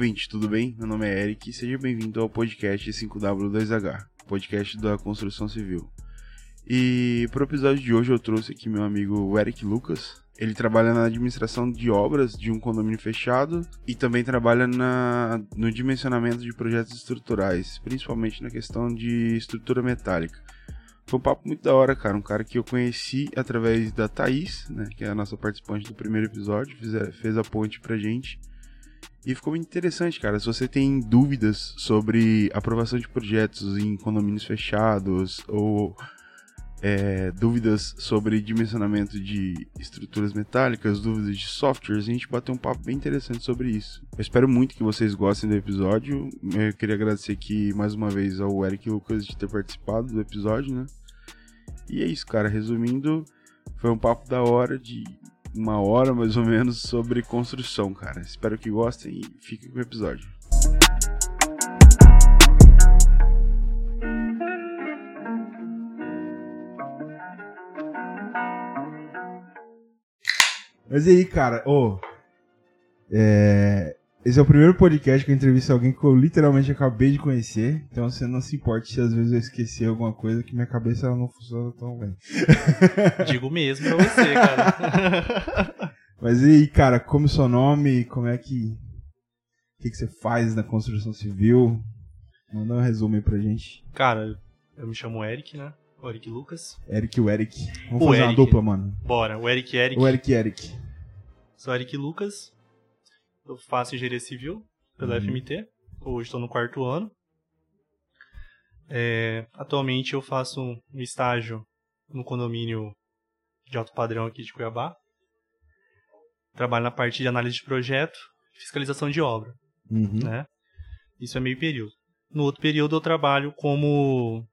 Ouvinte, tudo bem? Meu nome é Eric e seja bem-vindo ao podcast 5W2H, podcast da construção civil. E para o episódio de hoje eu trouxe aqui meu amigo Eric Lucas. Ele trabalha na administração de obras de um condomínio fechado e também trabalha na, no dimensionamento de projetos estruturais, principalmente na questão de estrutura metálica. Foi um papo muito da hora, cara. Um cara que eu conheci através da Thaís, né, que é a nossa participante do primeiro episódio, fez fez a ponte pra gente. E ficou interessante, cara. Se você tem dúvidas sobre aprovação de projetos em condomínios fechados ou é, dúvidas sobre dimensionamento de estruturas metálicas, dúvidas de softwares, a gente bateu um papo bem interessante sobre isso. Eu espero muito que vocês gostem do episódio. Eu queria agradecer aqui mais uma vez ao Eric Lucas de ter participado do episódio, né? E é isso, cara. Resumindo, foi um papo da hora de uma hora mais ou menos sobre construção, cara. Espero que gostem e fiquem com o episódio. Mas e aí, cara, ô. Oh, é, esse é o primeiro podcast que eu entrevisto alguém que eu literalmente acabei de conhecer. Então você não se importe se às vezes eu esquecer alguma coisa que minha cabeça não funciona tão bem. Digo mesmo pra você, cara. Mas e aí, cara, como é o seu nome? Como é que. O que, que você faz na construção civil? Manda um resumo aí pra gente. Cara, eu me chamo Eric, né? O Eric Lucas. Eric o Eric. Vamos o fazer Eric. uma dupla, mano. Bora, o Eric Eric. O Eric Eric. Sou Eric Lucas. Eu faço engenharia civil pela uhum. FMT. Hoje estou no quarto ano. É, atualmente eu faço um estágio no condomínio de alto padrão aqui de Cuiabá. Trabalho na parte de análise de projeto, fiscalização de obra. Uhum. Né? Isso é meio período. No outro período eu trabalho como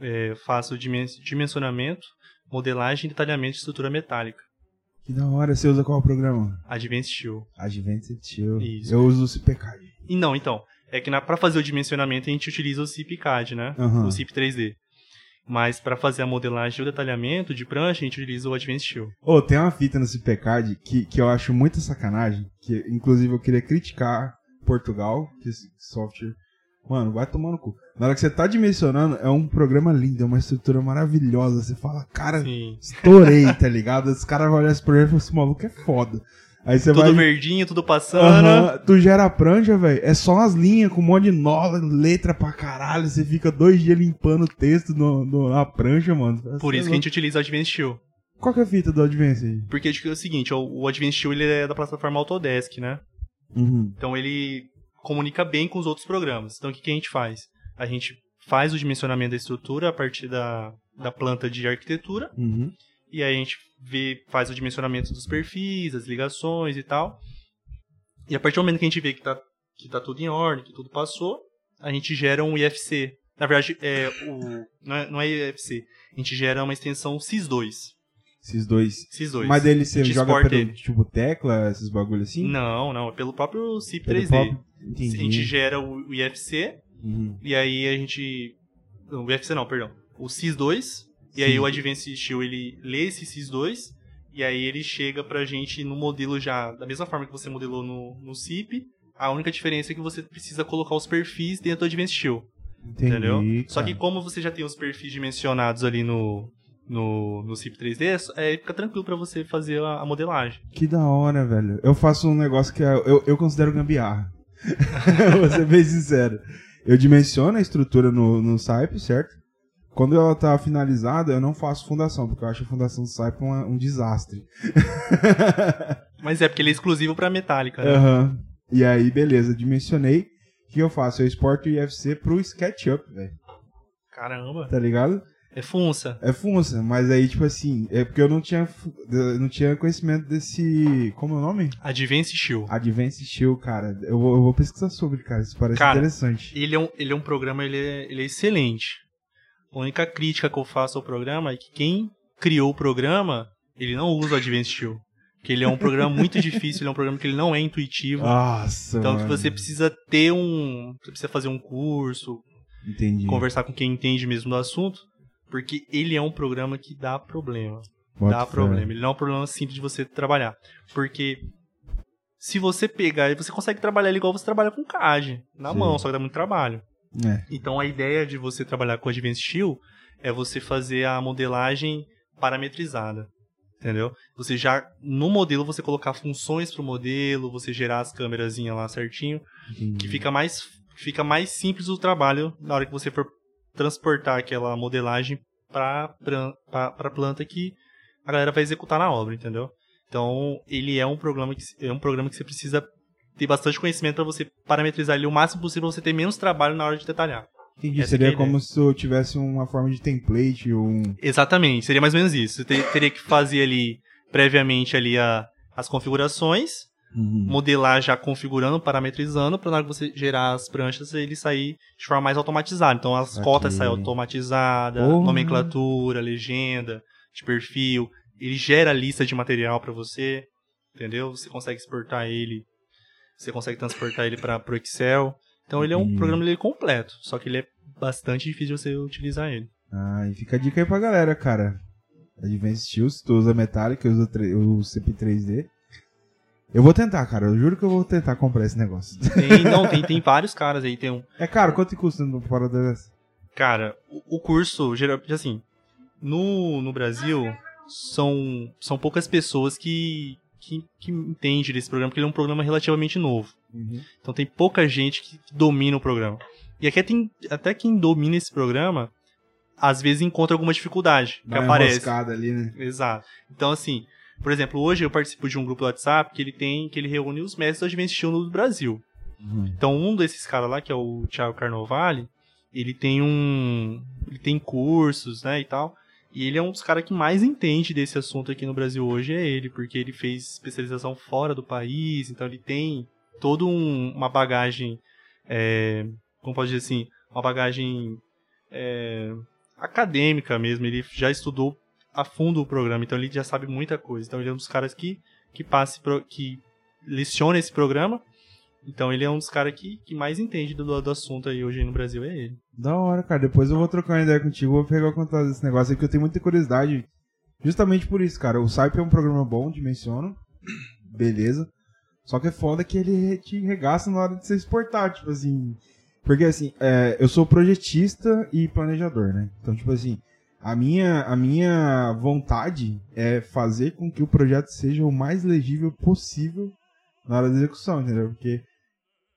é, faço dimensionamento, modelagem e detalhamento de estrutura metálica. Que da hora, você usa qual programa? Advanced Chill. Advanced Chill. Isso. Eu uso o CPCAD. E não, então, é que para fazer o dimensionamento a gente utiliza o CIPCAD, né? Uhum. O CIP 3D. Mas para fazer a modelagem e o detalhamento de prancha, a gente utiliza o Advanced. Ô, oh, tem uma fita no CIPCAD que, que eu acho muita sacanagem, que inclusive eu queria criticar Portugal, que esse software Mano, vai tomar no cu. Na hora que você tá dimensionando, é um programa lindo, é uma estrutura maravilhosa. Você fala, cara, Sim. estourei, tá ligado? Os caras vão olhar esse projeto e falam, esse maluco é foda. Aí você tudo vai... verdinho, tudo passando. Uhum, tu gera a prancha, velho. É só umas linhas com um monte de nó, letra pra caralho. Você fica dois dias limpando o texto no, no na prancha, mano. Por isso que a gente utiliza o Advanced Shield. Qual que é a fita do Advanced aí? Porque é o seguinte, o, o Advanced Shield ele é da plataforma Autodesk, né? Uhum. Então ele comunica bem com os outros programas. Então, o que, que a gente faz? A gente faz o dimensionamento da estrutura a partir da, da planta de arquitetura. Uhum. E aí a gente vê, faz o dimensionamento dos perfis, as ligações e tal. E a partir do momento que a gente vê que está que tá tudo em ordem, que tudo passou, a gente gera um IFC. Na verdade, é, o, não, é, não é IFC. A gente gera uma extensão SIS2. Esses dois. Esses dois. Mas ele você joga pelo, tipo, tecla, esses bagulhos assim? Não, não. É pelo próprio CIP 3D. Entendi. A gente gera o IFC, uhum. e aí a gente... O IFC não, perdão. O SIS2, e aí o Advanced Steel, ele lê esse SIS2, e aí ele chega pra gente no modelo já, da mesma forma que você modelou no, no CIP, a única diferença é que você precisa colocar os perfis dentro do Advanced Steel. Entendi, entendeu? Cara. Só que como você já tem os perfis dimensionados ali no, no, no CIP 3D, é, fica tranquilo para você fazer a, a, modelagem. Que da hora, velho. Eu faço um negócio que é, eu, eu considero gambiarra. Vou ser bem sincero. Eu dimensiono a estrutura no, no SAIP, certo? Quando ela tá finalizada, eu não faço fundação, porque eu acho a fundação do SAIP um, um desastre. Mas é porque ele é exclusivo para metálica, né? Uhum. E aí, beleza, dimensionei. O que eu faço? Eu exporto o IFC pro SketchUp, velho. Caramba. Tá ligado? É funça. É funça, mas aí, tipo assim, é porque eu não tinha, eu não tinha conhecimento desse. Como é o nome? Advance Shield. Advance Shield, cara. Eu vou, eu vou pesquisar sobre, cara. Isso parece cara, interessante. Ele é um, ele é um programa, ele é, ele é excelente. A única crítica que eu faço ao programa é que quem criou o programa, ele não usa o Advance Shield. Porque ele é um programa muito difícil, ele é um programa que ele não é intuitivo. Nossa, Então mano. você precisa ter um. Você precisa fazer um curso. Entendi. Conversar com quem entende mesmo do assunto. Porque ele é um programa que dá problema. Dá problema. Ele não é um problema simples de você trabalhar. Porque se você pegar, você consegue trabalhar igual você trabalha com CAD, na Sim. mão, só que dá muito trabalho. É. Então a ideia de você trabalhar com Advanced Steel é você fazer a modelagem parametrizada. Entendeu? Você já, no modelo, você colocar funções pro modelo, você gerar as câmeras lá certinho, que fica mais, fica mais simples o trabalho na hora que você for transportar aquela modelagem para a planta que a galera vai executar na obra, entendeu? Então, ele é um programa que, é um programa que você precisa ter bastante conhecimento para você parametrizar ele o máximo possível, você ter menos trabalho na hora de detalhar. Entendi. Essa seria é como se eu tivesse uma forma de template ou um... Exatamente, seria mais ou menos isso. Você teria que fazer ali, previamente, ali a, as configurações, uhum. modelar já configurando, parametrizando, para na hora que você gerar as pranchas, ele sair de forma mais automatizada. Então as Aqui. cotas saem automatizadas, nomenclatura, legenda, de perfil. Ele gera lista de material para você, entendeu? Você consegue exportar ele, você consegue transportar ele para o Excel. Então ele é um programa ele é completo, só que ele é bastante difícil de você utilizar ele. Ah, e fica a dica aí pra galera, cara. Advanced Steel, se tu usa Metallic, uso o CP3D. Eu vou tentar, cara. Eu juro que eu vou tentar comprar esse negócio. Tem, não, tem, tem vários caras aí. Tem um... É caro? Quanto custa no fora dessa? Cara, o, o curso, geralmente, assim, no, no Brasil, são, são poucas pessoas que, que, que entendem desse programa, porque ele é um programa relativamente novo. Uhum. Então tem pouca gente que domina o programa. E aqui tem, até quem domina esse programa, às vezes encontra alguma dificuldade que aparece. ali, né? Exato. Então, assim, por exemplo, hoje eu participo de um grupo do WhatsApp que ele tem, que ele reúne os mestres do Steel do Brasil. Uhum. Então, um desses caras lá, que é o Thiago Carnovale, ele tem um. Ele tem cursos, né, e tal. E ele é um dos caras que mais entende desse assunto aqui no Brasil hoje, é ele, porque ele fez especialização fora do país, então ele tem toda um, uma bagagem, é, como pode dizer assim, uma bagagem é, acadêmica mesmo. Ele já estudou a fundo o programa, então ele já sabe muita coisa. Então ele é um dos caras que, que passe, pro, que leciona esse programa. Então ele é um dos caras que, que mais entende do, do assunto aí hoje no Brasil, é ele. Da hora, cara. Depois eu vou trocar uma ideia contigo, vou pegar o contato desse negócio aí, que eu tenho muita curiosidade. Justamente por isso, cara. O Saip é um programa bom, dimensiono. Beleza. Só que é foda que ele te regaça na hora de você exportar, tipo assim. Porque assim, é, eu sou projetista e planejador, né? Então, tipo assim, a minha, a minha vontade é fazer com que o projeto seja o mais legível possível na hora da execução, entendeu? Porque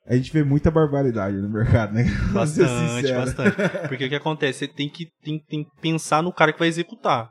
a gente vê muita barbaridade no mercado, né? Bastante, bastante. Porque o que acontece? Você tem que, tem, tem que pensar no cara que vai executar.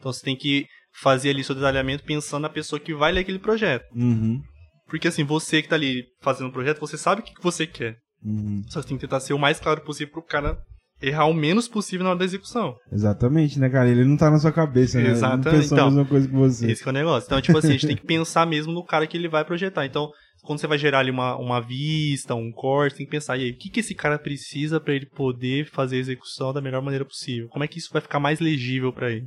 Então você tem que fazer ali seu detalhamento pensando na pessoa que vai ler aquele projeto. Uhum. Porque assim, você que tá ali fazendo o projeto, você sabe o que você quer. Uhum. Só que tem que tentar ser o mais claro possível pro cara errar o menos possível na hora da execução. Exatamente, né, cara? Ele não tá na sua cabeça, né? Exatamente. Ele não pensou então, a mesma coisa que você. Esse que é o negócio. Então, tipo assim, a gente tem que pensar mesmo no cara que ele vai projetar. Então, quando você vai gerar ali uma, uma vista, um corte, tem que pensar, e aí, o que, que esse cara precisa para ele poder fazer a execução da melhor maneira possível? Como é que isso vai ficar mais legível para ele?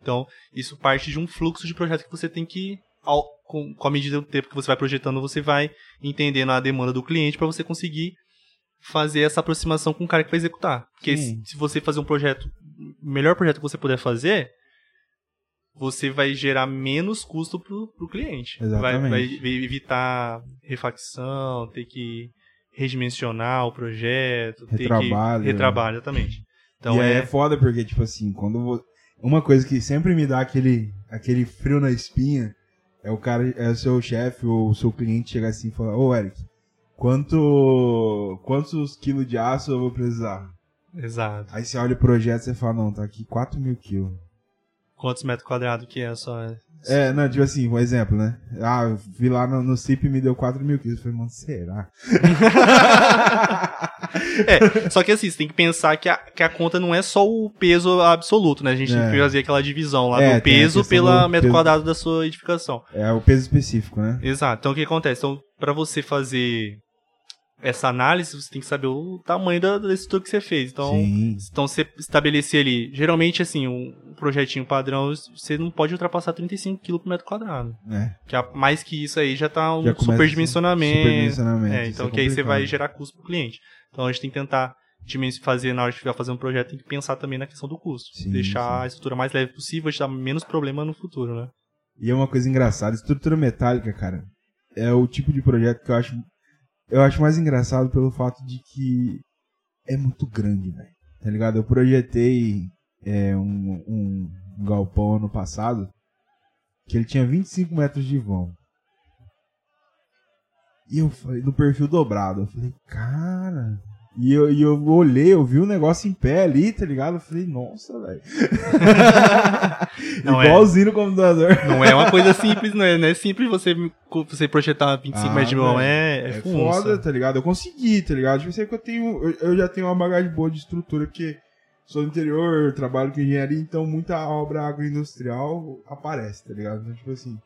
Então, isso parte de um fluxo de projeto que você tem que ao, com, com a medida do tempo que você vai projetando, você vai entendendo a demanda do cliente para você conseguir fazer essa aproximação com o cara que vai executar. Porque se, se, você fazer um projeto, o melhor projeto que você puder fazer, você vai gerar menos custo pro, pro cliente. Vai, vai, evitar refacção, ter que redimensionar o projeto, retrabalho. ter que retrabalho, exatamente. Então e é... é foda porque tipo assim, quando uma coisa que sempre me dá aquele aquele frio na espinha é o cara, é o seu chefe ou o seu cliente chegar assim e falar, ô Eric, quanto, quantos quilos de aço eu vou precisar? Exato. Aí você olha o projeto e você fala, não, tá aqui 4 mil quilos. Quantos metros quadrados que é só? É, não, tipo assim, um exemplo, né? Ah, vi lá no, no CIP e me deu 4 mil quilos. Eu falei, mano, será? é, só que assim, você tem que pensar que a, que a conta não é só o peso absoluto, né? A gente é. tem que fazer aquela divisão lá é, do peso pela metro peso... quadrado da sua edificação. É, o peso específico, né? Exato. Então o que acontece? Então, pra você fazer essa análise, você tem que saber o tamanho da, estrutura que você fez. Então, Sim. então você estabelecer ali, geralmente assim, um projetinho padrão, você não pode ultrapassar 35 kg por metro quadrado. É. Que a, mais que isso aí já tá um já superdimensionamento. Superdimensionamento. É, então é que aí você vai gerar custo pro cliente. Então a gente tem que tentar fazer na hora estiver fazendo um projeto, tem que pensar também na questão do custo. Sim, deixar sim. a estrutura mais leve possível, te dar menos problema no futuro, né? E é uma coisa engraçada, estrutura metálica, cara, é o tipo de projeto que eu acho eu acho mais engraçado pelo fato de que é muito grande, velho. Tá ligado? Eu projetei é, um, um, galpão ano passado que ele tinha 25 metros de vão. E eu falei, no perfil dobrado, eu falei, cara, e eu, e eu olhei, eu vi o um negócio em pé ali, tá ligado? Eu falei, nossa, velho. É. Igualzinho é, no computador. Não é uma coisa simples, não é, não é simples você, você projetar 25 ah, metros de mão, é, é, é foda, tá ligado? Eu consegui, tá ligado? Tipo, sei que eu tenho, eu, eu, já tenho uma bagagem boa de estrutura, porque sou do interior, trabalho com engenharia, então muita obra agroindustrial aparece, tá ligado? Então, tipo assim,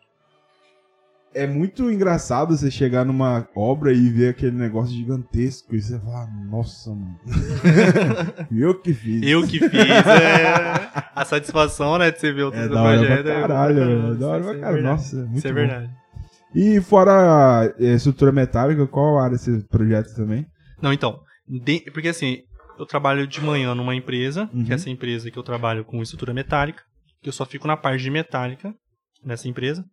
é muito engraçado você chegar numa obra e ver aquele negócio gigantesco e você falar, nossa, mano. eu que fiz. Eu que fiz, é. A satisfação, né, de você ver o é, da hora projeto. Pra é caralho, é, da hora pra caralho. Nossa, muito Isso é verdade. E fora estrutura metálica, qual área desse projeto também? Não, então, de, porque assim, eu trabalho de manhã numa empresa, uhum. que é essa empresa que eu trabalho com estrutura metálica, que eu só fico na parte de metálica nessa empresa.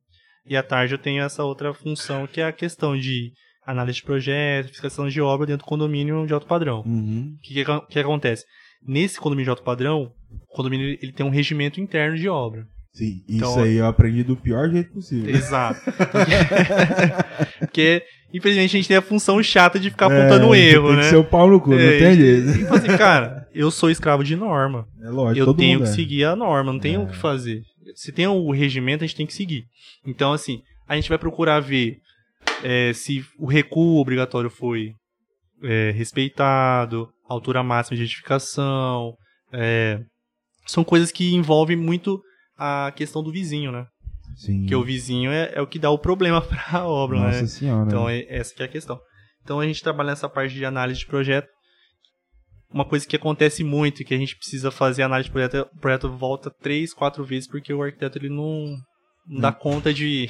E à tarde eu tenho essa outra função que é a questão de análise de projeto, fiscalização de obra dentro do condomínio de alto padrão. O uhum. que, que, que, acontece? Nesse condomínio de alto padrão, o condomínio ele tem um regimento interno de obra. Sim, então, isso aí eu aprendi do pior jeito possível. Exato. Porque, infelizmente, a gente tem a função chata de ficar é, apontando é, erro, tem né? Tem que ser o pau no cu, é, não tem jeito. Tipo assim, cara, eu sou escravo de norma. É lógico, Eu tenho que é. seguir a norma, não tenho o que é. fazer se tem o regimento, a gente tem que seguir. Então, assim, a gente vai procurar ver é, se o recuo obrigatório foi é, respeitado, altura máxima de edificação. É, são coisas que envolvem muito a questão do vizinho, né? Sim. Porque o vizinho é, é o que dá o problema para a obra, Nossa né? Senhora. Então, é, essa que é a questão. Então, a gente trabalha nessa parte de análise de projeto uma coisa que acontece muito, que a gente precisa fazer análise de projeto, o projeto volta três, quatro vezes, porque o arquiteto ele não, não dá hum. conta de,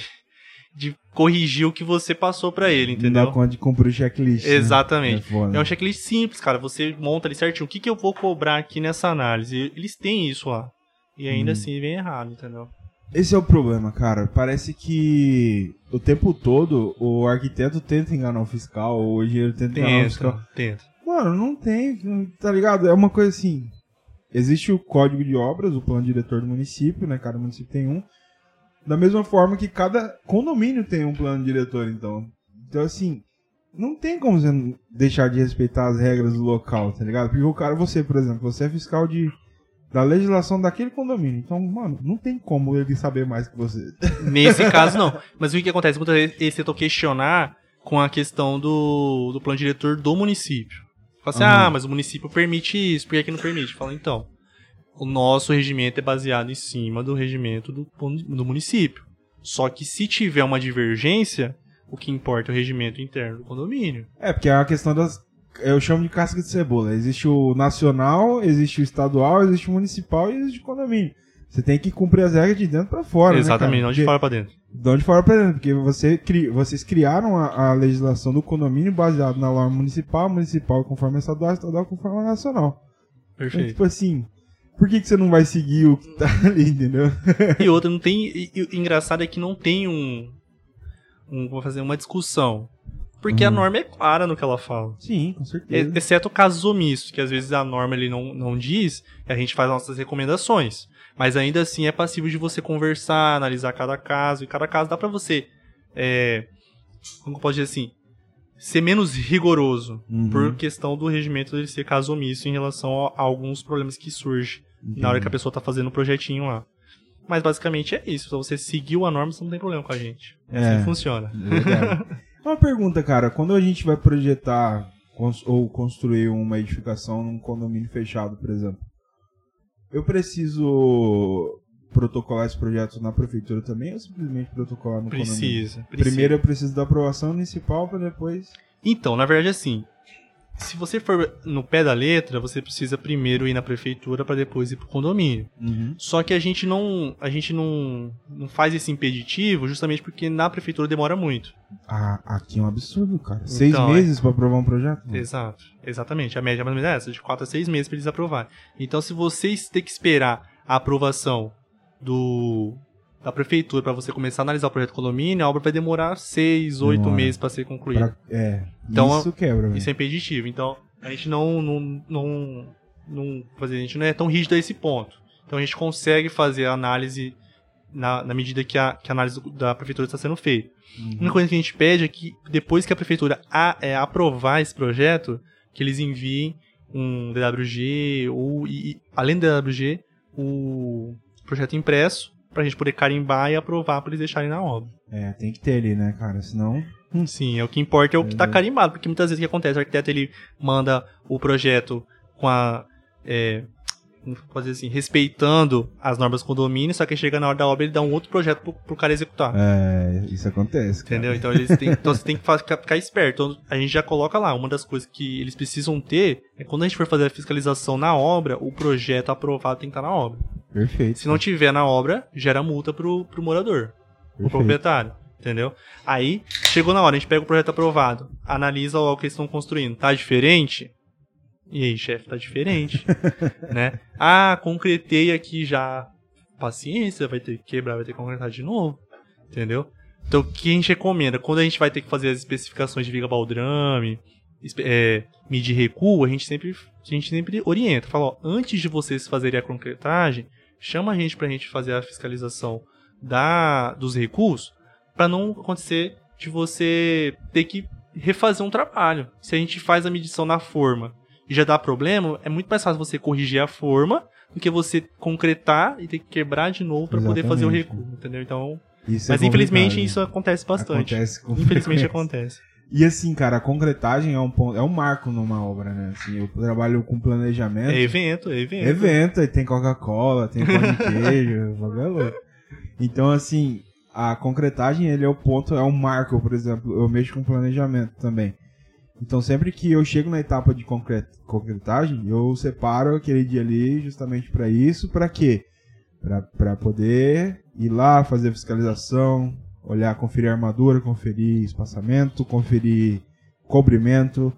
de corrigir o que você passou para ele, entendeu? Não dá conta de cumprir o checklist. Né? Exatamente. Né? É, é, um checklist simples, cara. Você monta ali certinho. O que, que eu vou cobrar aqui nessa análise? Eles têm isso lá. E ainda hum. assim vem errado, entendeu? Esse é o problema, cara. Parece que o tempo todo o arquiteto tenta enganar o fiscal, ou o engenheiro tenta, tenta enganar o fiscal. Tenta. Mano, não tem, tá ligado? É uma coisa assim. Existe o código de obras, o plano diretor do município, né? Cada município tem um. Da mesma forma que cada condomínio tem um plano diretor, então. Então, assim, não tem como você deixar de respeitar as regras do local, tá ligado? Porque o cara, você, por exemplo, você é fiscal de da legislação daquele condomínio. Então, mano, não tem como ele saber mais que você. Nesse caso, não. Mas o que acontece? Muitas vezes eles tentam questionar com a questão do, do plano diretor do município. Fala assim, ah, mas o município permite isso, por que, que não permite? Fala, então, o nosso regimento é baseado em cima do regimento do, do município. Só que se tiver uma divergência, o que importa é o regimento interno do condomínio. É, porque é a questão das. Eu chamo de casca de cebola. Existe o nacional, existe o estadual, existe o municipal e existe o condomínio. Você tem que cumprir as regras de dentro para fora. Né, Exatamente, né, não de fora para dentro. De onde fora para dentro, porque você cri, vocês criaram a, a, legislação do condomínio baseado na norma municipal, municipal conforme a estadual, estadual conforme a nacional. Perfeito. Então, tipo assim, por que, que você não vai seguir o que tá ali, entendeu? E outra, não tem. E, e, engraçado é que não tem um. um vou fazer uma discussão. Porque a uhum. norma é clara no que ela fala. Sim, com certeza. Exceto casos omissos, que às vezes a norma ele não, não diz, e a gente faz nossas recomendações. Mas ainda assim é passível de você conversar, analisar cada caso. E cada caso dá para você. É, como eu posso dizer assim? Ser menos rigoroso. Uhum. Por questão do regimento dele ser caso omisso em relação a, alguns problemas que surgem uhum. na hora que a pessoa tá fazendo o um projetinho lá. Mas basicamente é isso. Se você seguiu a norma, você não tem problema com a gente. É, assim funciona. Uma pergunta, cara. Quando a gente vai projetar ou construir uma edificação num condomínio fechado, por exemplo, eu preciso protocolar esse projeto na prefeitura também ou simplesmente protocolar no precisa, condomínio? Precisa. Primeiro eu preciso da aprovação municipal para depois. Então, na verdade, assim, se você for no pé da letra, você precisa primeiro ir na prefeitura para depois ir pro condomínio. Uhum. Só que a gente não, a gente não, não faz esse impeditivo justamente porque na prefeitura demora muito. Ah, aqui é um absurdo, cara. Então, seis meses é... para aprovar um projeto? Exato, exatamente. A média mais ou menos é essa, de quatro a seis meses para eles aprovarem. Então, se vocês têm que esperar a aprovação do da prefeitura para você começar a analisar o projeto condomínio, a obra vai demorar seis, oito meses para ser concluída. Pra, é, então, isso quebra. Isso é impeditivo. Então, a gente não, não, não, não, a gente não é tão rígido a esse ponto. Então, a gente consegue fazer a análise na, na medida que a, que a análise da prefeitura está sendo feita. Uhum. A única coisa que a gente pede é que, depois que a prefeitura a, é, aprovar esse projeto, que eles enviem um DWG ou, e, além do DWG, o projeto impresso pra gente poder carimbar e aprovar pra eles deixarem na obra. É, tem que ter ali, né, cara? Senão. Hum, sim, é o que importa é o que tá carimbado, porque muitas vezes o que acontece? O arquiteto ele manda o projeto com a. É, fazer assim, respeitando as normas do condomínio, só que chega na hora da obra ele dá um outro projeto pro, pro cara executar. É, isso acontece. Cara. Entendeu? Então, eles têm, então você tem que ficar, ficar esperto. Então, a gente já coloca lá, uma das coisas que eles precisam ter é quando a gente for fazer a fiscalização na obra, o projeto aprovado tem que estar na obra. Perfeito. Se não tiver na obra, gera multa pro, pro morador, Perfeito. pro proprietário. Entendeu? Aí, chegou na hora, a gente pega o projeto aprovado, analisa o que eles estão construindo. Tá diferente? E aí, chefe, tá diferente. né? Ah, concretei aqui já. Paciência, vai ter que quebrar, vai ter que concretar de novo. Entendeu? Então, o que a gente recomenda? Quando a gente vai ter que fazer as especificações de viga baldrame, é, medir recuo, a gente sempre, a gente sempre orienta. Fala, ó, antes de vocês fazerem a concretagem, chama a gente pra gente fazer a fiscalização da, dos recuos, para não acontecer de você ter que refazer um trabalho. Se a gente faz a medição na forma e já dá problema, é muito mais fácil você corrigir a forma do que você concretar e ter que quebrar de novo para poder fazer o recuo, entendeu? Então, isso é mas é infelizmente isso acontece bastante. Acontece infelizmente acontece. E assim, cara, a concretagem é um ponto, é um marco numa obra, né? Assim, eu trabalho com planejamento. É evento, é evento. Evento, aí tem Coca-Cola, tem pão de queijo, louco. Então, assim, a concretagem, ele é o ponto, é um marco, por exemplo, eu mexo com planejamento também. Então sempre que eu chego na etapa de concretagem, eu separo aquele dia ali justamente para isso, para quê? Para poder ir lá fazer fiscalização, olhar, conferir armadura, conferir espaçamento, conferir cobrimento,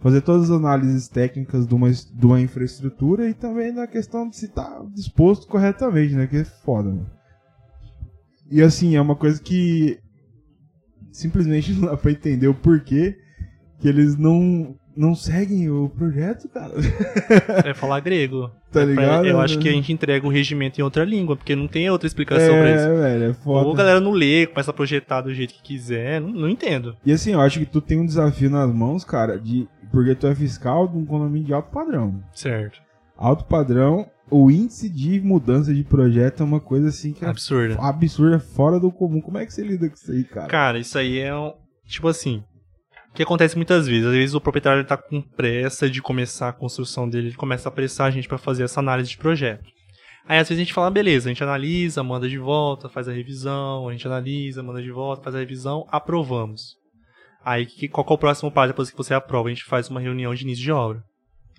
fazer todas as análises técnicas de uma, de uma infraestrutura e também na questão de se está disposto corretamente, né? Que é foda, né? E assim, é uma coisa que simplesmente não dá pra entender o porquê que eles não não seguem o projeto, cara. É falar grego. Tá ligado? Eu acho que a gente entrega o regimento em outra língua, porque não tem outra explicação é, pra isso. É, velho, é foda. Ou a galera não lê, começa a projetar do jeito que quiser, não, não entendo. E assim, eu acho que tu tem um desafio nas mãos, cara, de porque tu é fiscal de um condomínio de alto padrão. Certo. Alto padrão, o índice de mudança de projeto é uma coisa assim que é absurda. Absurda, fora do comum. Como é que você lida com isso aí, cara? Cara, isso aí é um, tipo assim, que acontece muitas vezes. Às vezes o proprietário está com pressa de começar a construção dele, ele começa a apressar a gente para fazer essa análise de projeto. Aí às vezes a gente fala, beleza, a gente analisa, manda de volta, faz a revisão, a gente analisa, manda de volta, faz a revisão, aprovamos. Aí que, qual é o próximo passo depois que você aprova? A gente faz uma reunião de início de obra.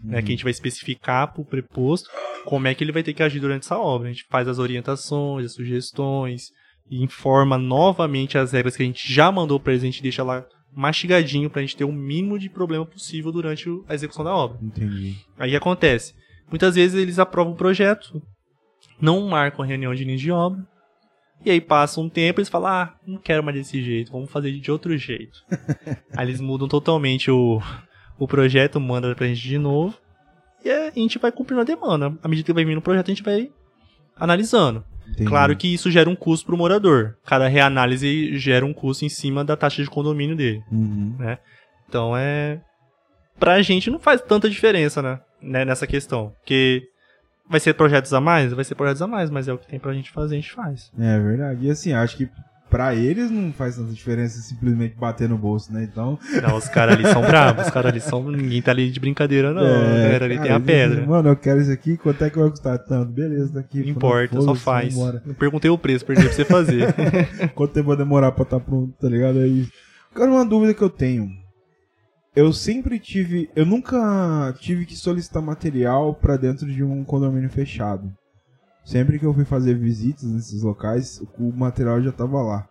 Uhum. Né, que a gente vai especificar para o preposto como é que ele vai ter que agir durante essa obra. A gente faz as orientações, as sugestões, informa novamente as regras que a gente já mandou para eles, a gente deixa lá mastigadinho pra gente ter o mínimo de problema possível durante a execução da obra. Entendi. Aí acontece? Muitas vezes eles aprovam o projeto, não marcam a reunião de início de obra, e aí passa um tempo e eles falam, ah, não quero mais desse jeito, vamos fazer de outro jeito. aí eles mudam totalmente o, o projeto, manda pra gente de novo, e a gente vai cumprindo a demanda. À medida que vai vindo o projeto, a gente vai analisando. Entendi. Claro que isso gera um custo para o morador. Cada reanálise gera um custo em cima da taxa de condomínio dele. Uhum. Né? Então é. Pra gente não faz tanta diferença, né? né? Nessa questão. Porque vai ser projetos a mais? Vai ser projetos a mais, mas é o que tem pra gente fazer, a gente faz. É verdade. E assim, acho que pra eles não faz tanta diferença simplesmente bater no bolso, né? Então. Não, os caras ali são bravos, os caras ali são. Ninguém tá ali de brincadeira, não. É, a galera ali cara, tem a pedra. Mano, eu quero isso aqui, quanto é que vai custar tanto? Beleza, daqui. Não importa, só faz. Não perguntei o preço, perdi pra você fazer. quanto tempo vai demorar pra estar tá pronto, tá ligado? Aí. Cara, uma dúvida que eu tenho. Eu sempre tive. Eu nunca tive que solicitar material para dentro de um condomínio fechado. Sempre que eu fui fazer visitas nesses locais, o material já tava lá.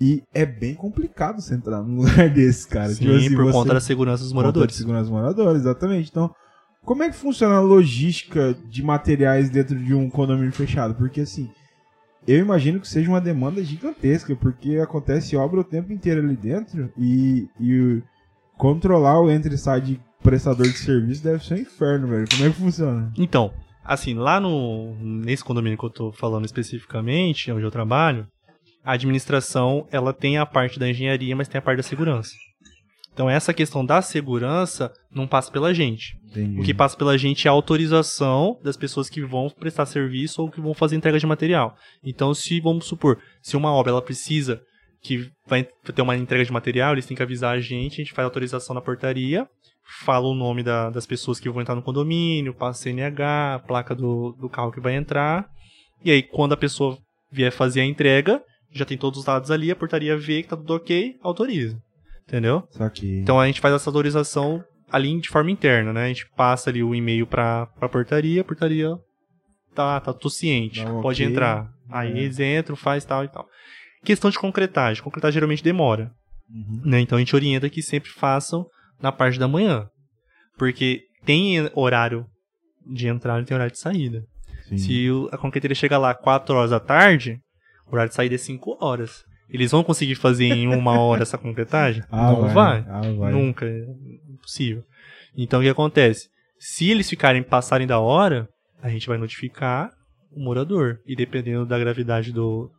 E é bem complicado você entrar num lugar desse, cara. Sim, tipo assim, por conta da segurança dos moradores. Por segurança dos moradores, exatamente. Então, como é que funciona a logística de materiais dentro de um condomínio fechado? Porque assim, eu imagino que seja uma demanda gigantesca, porque acontece obra o tempo inteiro ali dentro e, e controlar o entre e sai de prestador de serviço deve ser um inferno, velho. Como é que funciona? Então, assim, lá no nesse condomínio que eu tô falando especificamente, onde eu trabalho, a administração, ela tem a parte da engenharia, mas tem a parte da segurança. Então essa questão da segurança não passa pela gente. Entendi. O que passa pela gente é a autorização das pessoas que vão prestar serviço ou que vão fazer entrega de material. Então se vamos supor, se uma obra ela precisa que vai ter uma entrega de material, eles têm que avisar a gente, a gente faz a autorização na portaria, fala o nome da, das pessoas que vão entrar no condomínio, passa CNH, placa do, do carro que vai entrar. E aí quando a pessoa vier fazer a entrega, já tem todos os dados ali, a portaria vê que tá tudo ok, autoriza. Entendeu? Então a gente faz essa autorização ali de forma interna, né? A gente passa ali o e-mail pra, pra portaria, a portaria tá, tá tudo ciente, Não, pode okay. entrar. Aí é. eles entram, faz tal e tal. Questão de concretagem. Concretagem geralmente demora. Uhum. Né? Então a gente orienta que sempre façam na parte da manhã. Porque tem horário de entrada e tem horário de saída. Sim. Se a concreteira chega lá 4 horas da tarde, o horário de saída é 5 horas. Eles vão conseguir fazer em uma hora essa concretagem? Ah, Não vai. vai. Ah, vai. Nunca. É impossível. Então o que acontece? Se eles ficarem passarem da hora, a gente vai notificar o morador. E dependendo da gravidade do,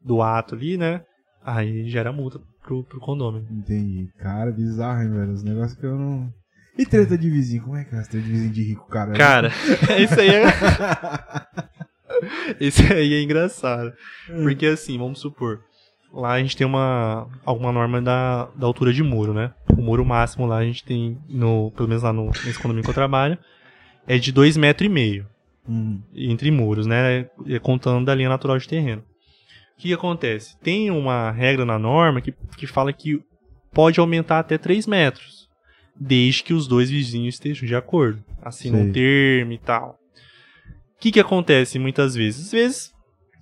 do ato ali, né? Aí gera multa pro, pro condomínio. Entendi. Cara, bizarro, hein, velho? Os negócios que eu não. E treta de vizinho? Como é que é treta de vizinho de rico, cara? Cara, isso aí é. Isso aí é engraçado. Hum. Porque assim, vamos supor, lá a gente tem uma alguma norma da, da altura de muro, né? O muro máximo lá a gente tem, no, pelo menos lá no, nesse condomínio que eu trabalho, é de 2,5 metros e meio hum. entre muros, né? Contando da linha natural de terreno. O que, acontece? Tem uma regra na norma que, que fala que pode aumentar até 3 metros, desde que os dois vizinhos estejam de acordo. Assinam um termo e tal. O que, que acontece muitas vezes? Às vezes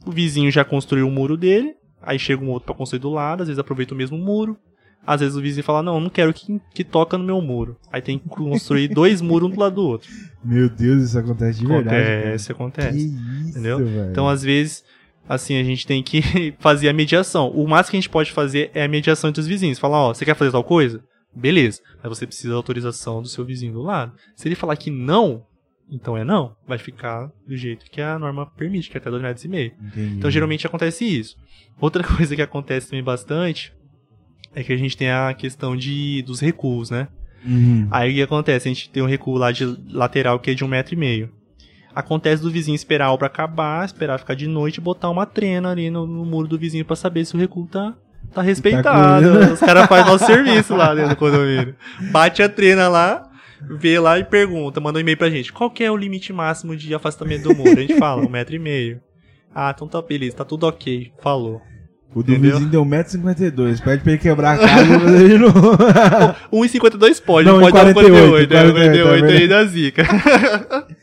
o vizinho já construiu o muro dele, aí chega um outro para construir do lado, às vezes aproveita o mesmo muro. Às vezes o vizinho fala, não, não quero que, que toca no meu muro. Aí tem que construir dois muros um do lado do outro. Meu Deus, isso acontece de acontece, verdade. Acontece, acontece. Entendeu? Véio. Então, às vezes, assim, a gente tem que fazer a mediação. O máximo que a gente pode fazer é a mediação entre os vizinhos. Falar, ó, você quer fazer tal coisa? Beleza. Mas você precisa da autorização do seu vizinho do lado. Se ele falar que não, então é não. Vai ficar do jeito que a norma permite, que é até 2,5 metros. E meio. Então geralmente acontece isso. Outra coisa que acontece também bastante é que a gente tem a questão de, dos recuos, né? Uhum. Aí o que acontece? A gente tem um recuo lá de lateral que é de um metro e meio. Acontece do vizinho esperar a obra acabar, esperar ficar de noite e botar uma trena ali no, no muro do vizinho para saber se o recuo tá, tá respeitado. Tá Os caras fazem nosso serviço lá dentro do condomínio. Bate a trena lá, vê lá e pergunta, manda um e-mail pra gente. Qual que é o limite máximo de afastamento do muro? A gente fala, um metro e meio. Ah, então tá beleza, tá tudo ok. Falou. O do Entendeu? vizinho deu 1,52m. Pede pra ele quebrar a casa, ele não. 1,52 pode, não, pode 48, dar 48, 48, 48 aí da zica.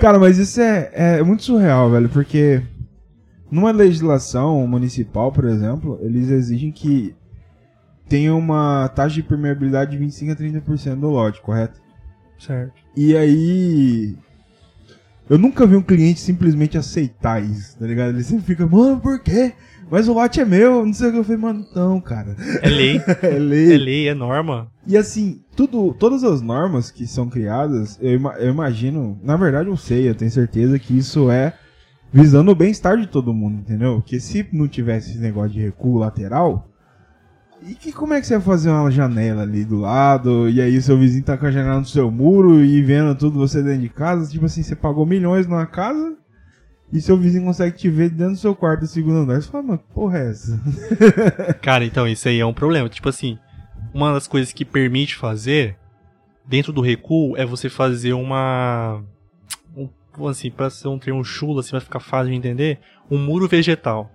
Cara, mas isso é, é muito surreal, velho, porque numa legislação municipal, por exemplo, eles exigem que tenha uma taxa de permeabilidade de 25 a 30% do lote, correto? Certo. E aí. Eu nunca vi um cliente simplesmente aceitar isso, tá ligado? Ele sempre fica, mano, por quê? Mas o lote é meu, não sei o que. Eu falei, mano, não, cara. É lei. é lei. É lei, é norma. E assim, tudo, todas as normas que são criadas, eu, eu imagino, na verdade eu sei, eu tenho certeza que isso é visando o bem-estar de todo mundo, entendeu? Porque se não tivesse esse negócio de recuo lateral, e que, como é que você vai fazer uma janela ali do lado, e aí seu vizinho tá com a janela no seu muro e vendo tudo você dentro de casa? Tipo assim, você pagou milhões numa casa e seu vizinho consegue te ver dentro do seu quarto do segundo andar. Você fala, mano, que porra é essa? Cara, então isso aí é um problema. Tipo assim, uma das coisas que permite fazer dentro do recuo é você fazer uma. Um, assim, pra ser um termo chulo, assim, vai ficar fácil de entender. Um muro vegetal.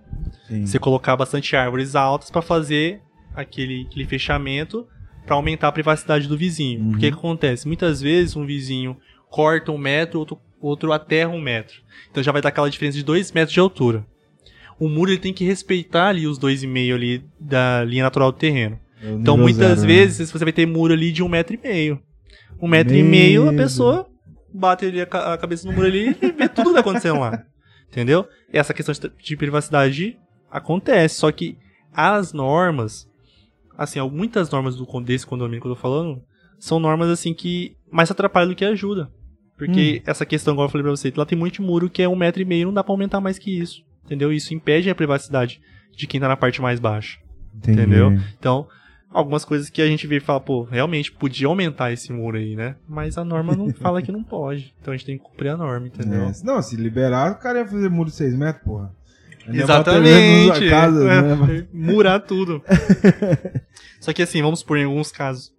Sim. Você colocar bastante árvores altas para fazer aquele, aquele fechamento para aumentar a privacidade do vizinho. Uhum. Porque o que acontece? Muitas vezes um vizinho corta um metro, outro, outro aterra um metro. Então já vai dar aquela diferença de dois metros de altura. O muro ele tem que respeitar ali os dois e meio ali da linha natural do terreno. É então muitas zero, né? vezes né? você vai ter muro ali de um metro e meio. Um metro e meio a pessoa bate ali a, cabeça no muro ali e vê tudo que tá acontecendo lá. Entendeu? E essa questão de privacidade acontece, só que as normas, assim, muitas normas do, desse condomínio que eu tô falando, são normas assim que mais atrapalham do que ajudam. Porque hum. essa questão, igual eu falei pra você, lá tem muito muro que é um metro e meio, não dá pra aumentar mais que isso. Entendeu? Isso impede a privacidade de quem tá na parte mais baixa. Entendi. Entendeu? Então, algumas coisas que a gente vê e fala, pô, realmente podia aumentar esse muro aí, né? Mas a norma não fala que não pode. Então a gente tem que cumprir a norma, entendeu? É. Não, se liberar, o cara ia fazer muro de 6 metros, porra. Exatamente. Casa, é, né? Murar tudo. Só que assim, vamos por em alguns casos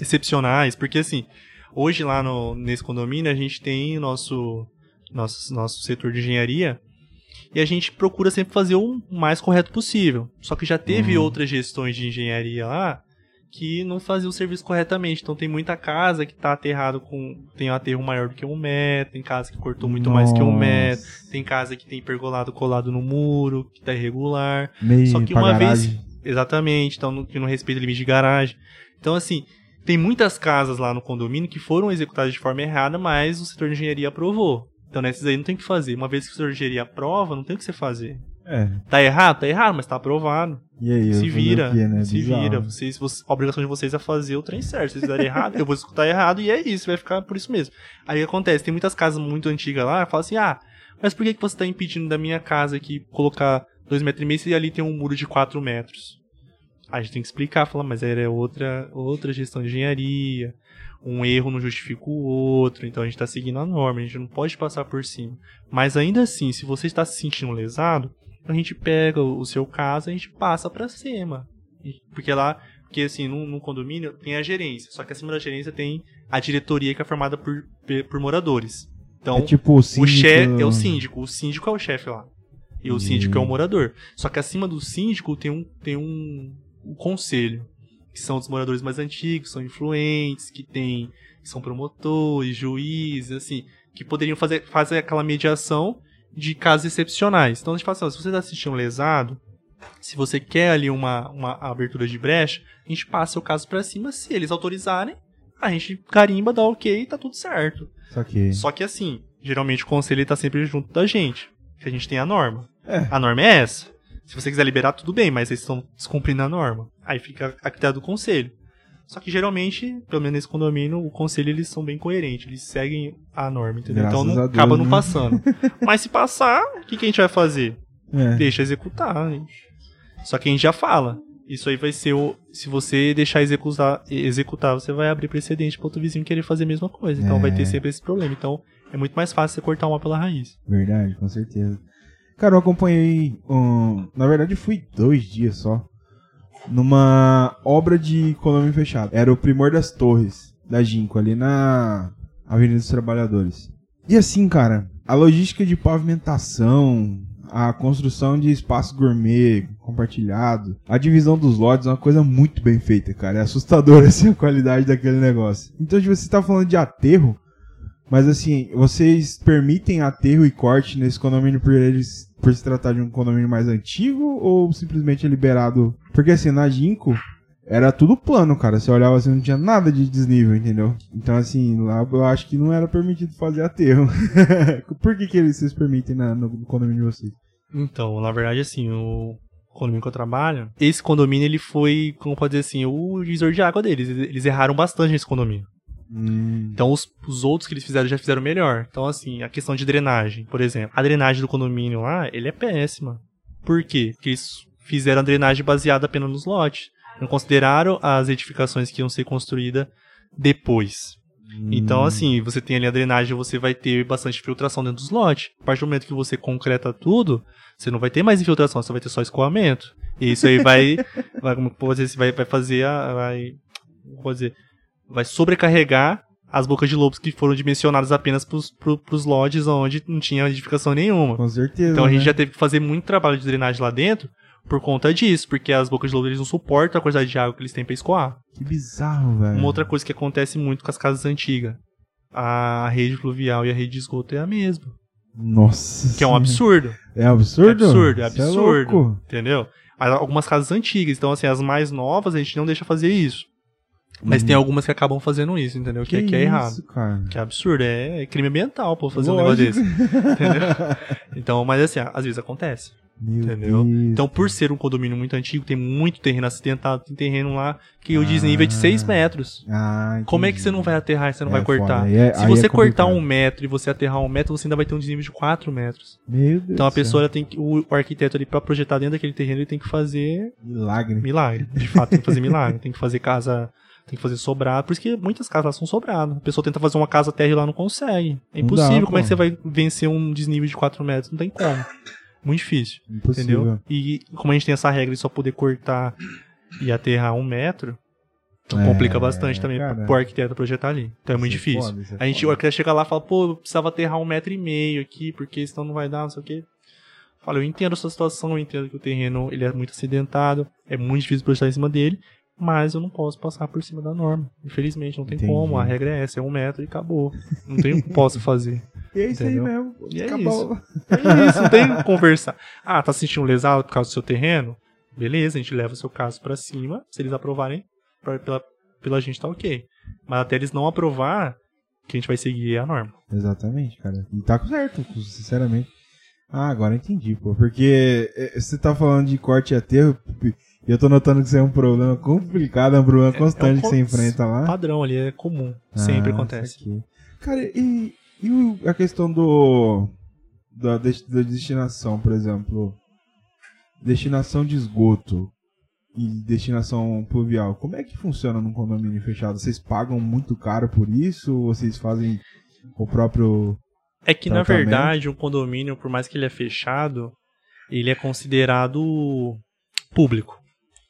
excepcionais, porque assim, hoje lá no, nesse condomínio a gente tem nosso, nosso, nosso setor de engenharia e a gente procura sempre fazer o mais correto possível. Só que já teve uhum. outras gestões de engenharia lá que não faziam o serviço corretamente. Então tem muita casa que está aterrado com. tem um aterro maior do que um metro, tem casa que cortou muito Nossa. mais que um metro, tem casa que tem pergolado colado no muro, que está irregular. Meio Só que uma garagem. vez. Exatamente, então que não respeita o limite de garagem. Então, assim, tem muitas casas lá no condomínio que foram executadas de forma errada, mas o setor de engenharia aprovou. Então nesses aí não tem o que fazer. Uma vez que o setor de engenharia aprova, não tem o que você fazer. É. Tá errado? Tá errado, mas tá aprovado. E aí, se vira, quê, né? se Bizarro. vira. Vocês, vocês, a obrigação de vocês é fazer o trem certo. Se vocês fizerem errado, eu vou escutar errado e é isso, vai ficar por isso mesmo. Aí acontece, tem muitas casas muito antigas lá, fala assim, ah, mas por que, que você tá impedindo da minha casa aqui colocar dois metros e meio e ali tem um muro de 4 metros? A gente tem que explicar, falar, mas era outra, outra gestão de engenharia, um erro não justifica o outro, então a gente está seguindo a norma, a gente não pode passar por cima. Mas ainda assim, se você está se sentindo lesado, a gente pega o seu caso e a gente passa para cima. Porque lá, porque assim, no, condomínio tem a gerência, só que acima da gerência tem a diretoria que é formada por, por moradores. Então, é tipo o, síndico... o chefe é o síndico, o síndico é o chefe lá. E o síndico é o morador. Só que acima do síndico tem um, tem um, o conselho, que são os moradores mais antigos, são influentes, que tem, que são promotores, juízes, assim, que poderiam fazer, fazer aquela mediação de casos excepcionais. Então a gente fala assim, ó, se você está assistindo um lesado, se você quer ali uma, uma abertura de brecha, a gente passa o caso para cima, se eles autorizarem, a gente carimba, dá ok e tá tudo certo. Okay. Só que assim, geralmente o conselho está sempre junto da gente, que a gente tem a norma. É. A norma é essa. Se você quiser liberar, tudo bem, mas eles estão descumprindo a norma. Aí fica a critério do conselho. Só que geralmente, pelo menos nesse condomínio, o conselho eles são bem coerentes, eles seguem a norma, entendeu? Graças então não, Deus, acaba não né? passando. Mas se passar, o que, que, a gente vai fazer? É. Deixa executar. Gente. Só que a gente já fala. Isso aí vai ser o. Se você deixar executar, executar você vai abrir precedente para outro vizinho querer fazer a mesma coisa. Então é. vai ter sempre esse problema. Então é muito mais fácil você cortar uma pela raiz. Verdade, com certeza. Cara, eu acompanhei. Um, na verdade, fui dois dias só. Numa obra de condomínio fechado. Era o Primor das Torres, da Ginco, ali na Avenida dos Trabalhadores. E assim, cara, a logística de pavimentação, a construção de espaço gourmet compartilhado, a divisão dos lotes é uma coisa muito bem feita, cara. É assustador assim a qualidade daquele negócio. Então, se você está falando de aterro, mas assim, vocês permitem aterro e corte nesse condomínio por eles por se tratar de um condomínio mais antigo ou simplesmente é liberado? Porque assim, na Ginkgo era tudo plano, cara. Você olhava assim, não tinha nada de desnível, entendeu? Então, assim, lá eu acho que não era permitido fazer aterro. por que, que eles vocês permitem na, no condomínio de vocês? Então, na verdade, assim, o condomínio que eu trabalho, esse condomínio ele foi, como pode dizer assim, o divisor de água deles. Eles erraram bastante nesse condomínio. Hum. Então os, os outros que eles fizeram já fizeram melhor. Então, assim, a questão de drenagem, por exemplo. A drenagem do condomínio lá, ele é péssima. Por quê? Porque eles fizeram a drenagem baseada apenas nos lotes. Não consideraram as edificações que iam ser construídas depois. Hum. Então, assim, você tem ali a drenagem, você vai ter bastante filtração dentro dos lotes. A partir do momento que você concreta tudo, você não vai ter mais infiltração, você vai ter só escoamento. E isso aí vai, vai como pode dizer, vai, vai fazer a, vai, pode dizer, vai sobrecarregar as bocas de lobos que foram dimensionadas apenas para os lodges onde não tinha edificação nenhuma. Com certeza. Então a gente né? já teve que fazer muito trabalho de drenagem lá dentro por conta disso, porque as bocas de lobos eles não suportam a quantidade de água que eles têm para escoar. Que bizarro, velho. Uma outra coisa que acontece muito com as casas antigas. A rede fluvial e a rede de esgoto é a mesma. Nossa. Que é um absurdo. É absurdo? É absurdo, é, é absurdo. É entendeu? Algumas casas antigas, então assim, as mais novas a gente não deixa fazer isso. Mas uhum. tem algumas que acabam fazendo isso, entendeu? Que, que, é, que é errado. Cara? Que é absurdo. É, é crime ambiental, pô, fazer Lógico. um negócio desse. entendeu? Então, mas assim, às vezes acontece. Meu entendeu? Deus. Então, por ser um condomínio muito antigo, tem muito terreno acidentado, tem terreno lá que ah, o desnível é de 6 metros. Ah, Como é que você não vai aterrar e você não é vai cortar? É, Se você é cortar um metro e você aterrar um metro, você ainda vai ter um desnível de 4 metros. Meu Deus então a pessoa tem que. O, o, arquiteto ali, pra projetar dentro daquele terreno, ele tem que fazer. Milagre. Milagre. De fato, tem que fazer milagre. Tem que fazer casa tem que fazer sobrado. Por isso que muitas casas lá são sobradas. A pessoa tenta fazer uma casa terra e lá não consegue. É impossível. Dá, como é que você vai vencer um desnível de 4 metros? Não tem como. Muito difícil. Impossível. Entendeu? E como a gente tem essa regra de só poder cortar e aterrar um metro, então é, complica bastante também cara, pro arquiteto projetar ali. Então é muito é difícil. Foda, é a gente, o arquiteto chega lá e fala, pô, eu precisava aterrar um metro e meio aqui, porque senão não vai dar, não sei o quê. Fala, eu entendo a sua situação, eu entendo que o terreno ele é muito acidentado, é muito difícil projetar em cima dele, mas eu não posso passar por cima da norma. Infelizmente, não tem Entendi. como. A regra é essa, é um metro e acabou. Não tem o que posso fazer. E é isso entendeu? aí mesmo. E é isso. É isso, não tem que conversar. Ah, tá sentindo lesado por causa do seu terreno? Beleza, a gente leva o seu caso para cima. Se eles aprovarem, pra, pela, pela gente tá ok. Mas até eles não aprovar, que a gente vai seguir a norma. Exatamente, cara. E tá certo, sinceramente. Ah, agora entendi, pô. Porque eh, você tá falando de corte e aterro e eu tô notando que isso é um problema complicado, é um problema constante é, é um que você enfrenta lá. padrão ali, é comum. Ah, sempre acontece. Cara, e, e a questão do. Da, da destinação, por exemplo. Destinação de esgoto e destinação pluvial. Como é que funciona num condomínio fechado? Vocês pagam muito caro por isso? Ou vocês fazem o próprio. É que tratamento? na verdade, um condomínio, por mais que ele é fechado, ele é considerado público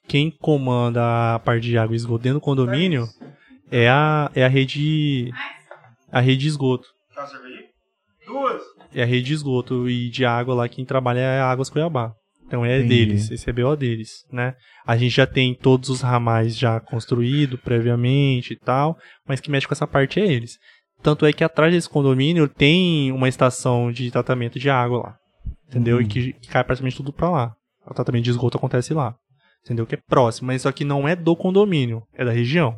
quem comanda a parte de água e esgoto dentro do condomínio é a, é a rede. A rede de esgoto. Duas. É a rede de esgoto e de água lá, quem trabalha é a Águas Cuiabá. Então é Entendi. deles, esse é BO deles, né? A gente já tem todos os ramais já construídos previamente e tal, mas que mexe com essa parte é eles. Tanto é que atrás desse condomínio tem uma estação de tratamento de água lá. Entendeu? Uhum. E que, que cai praticamente tudo pra lá. O tratamento de esgoto acontece lá entendeu? Que é próximo, mas isso aqui não é do condomínio, é da região.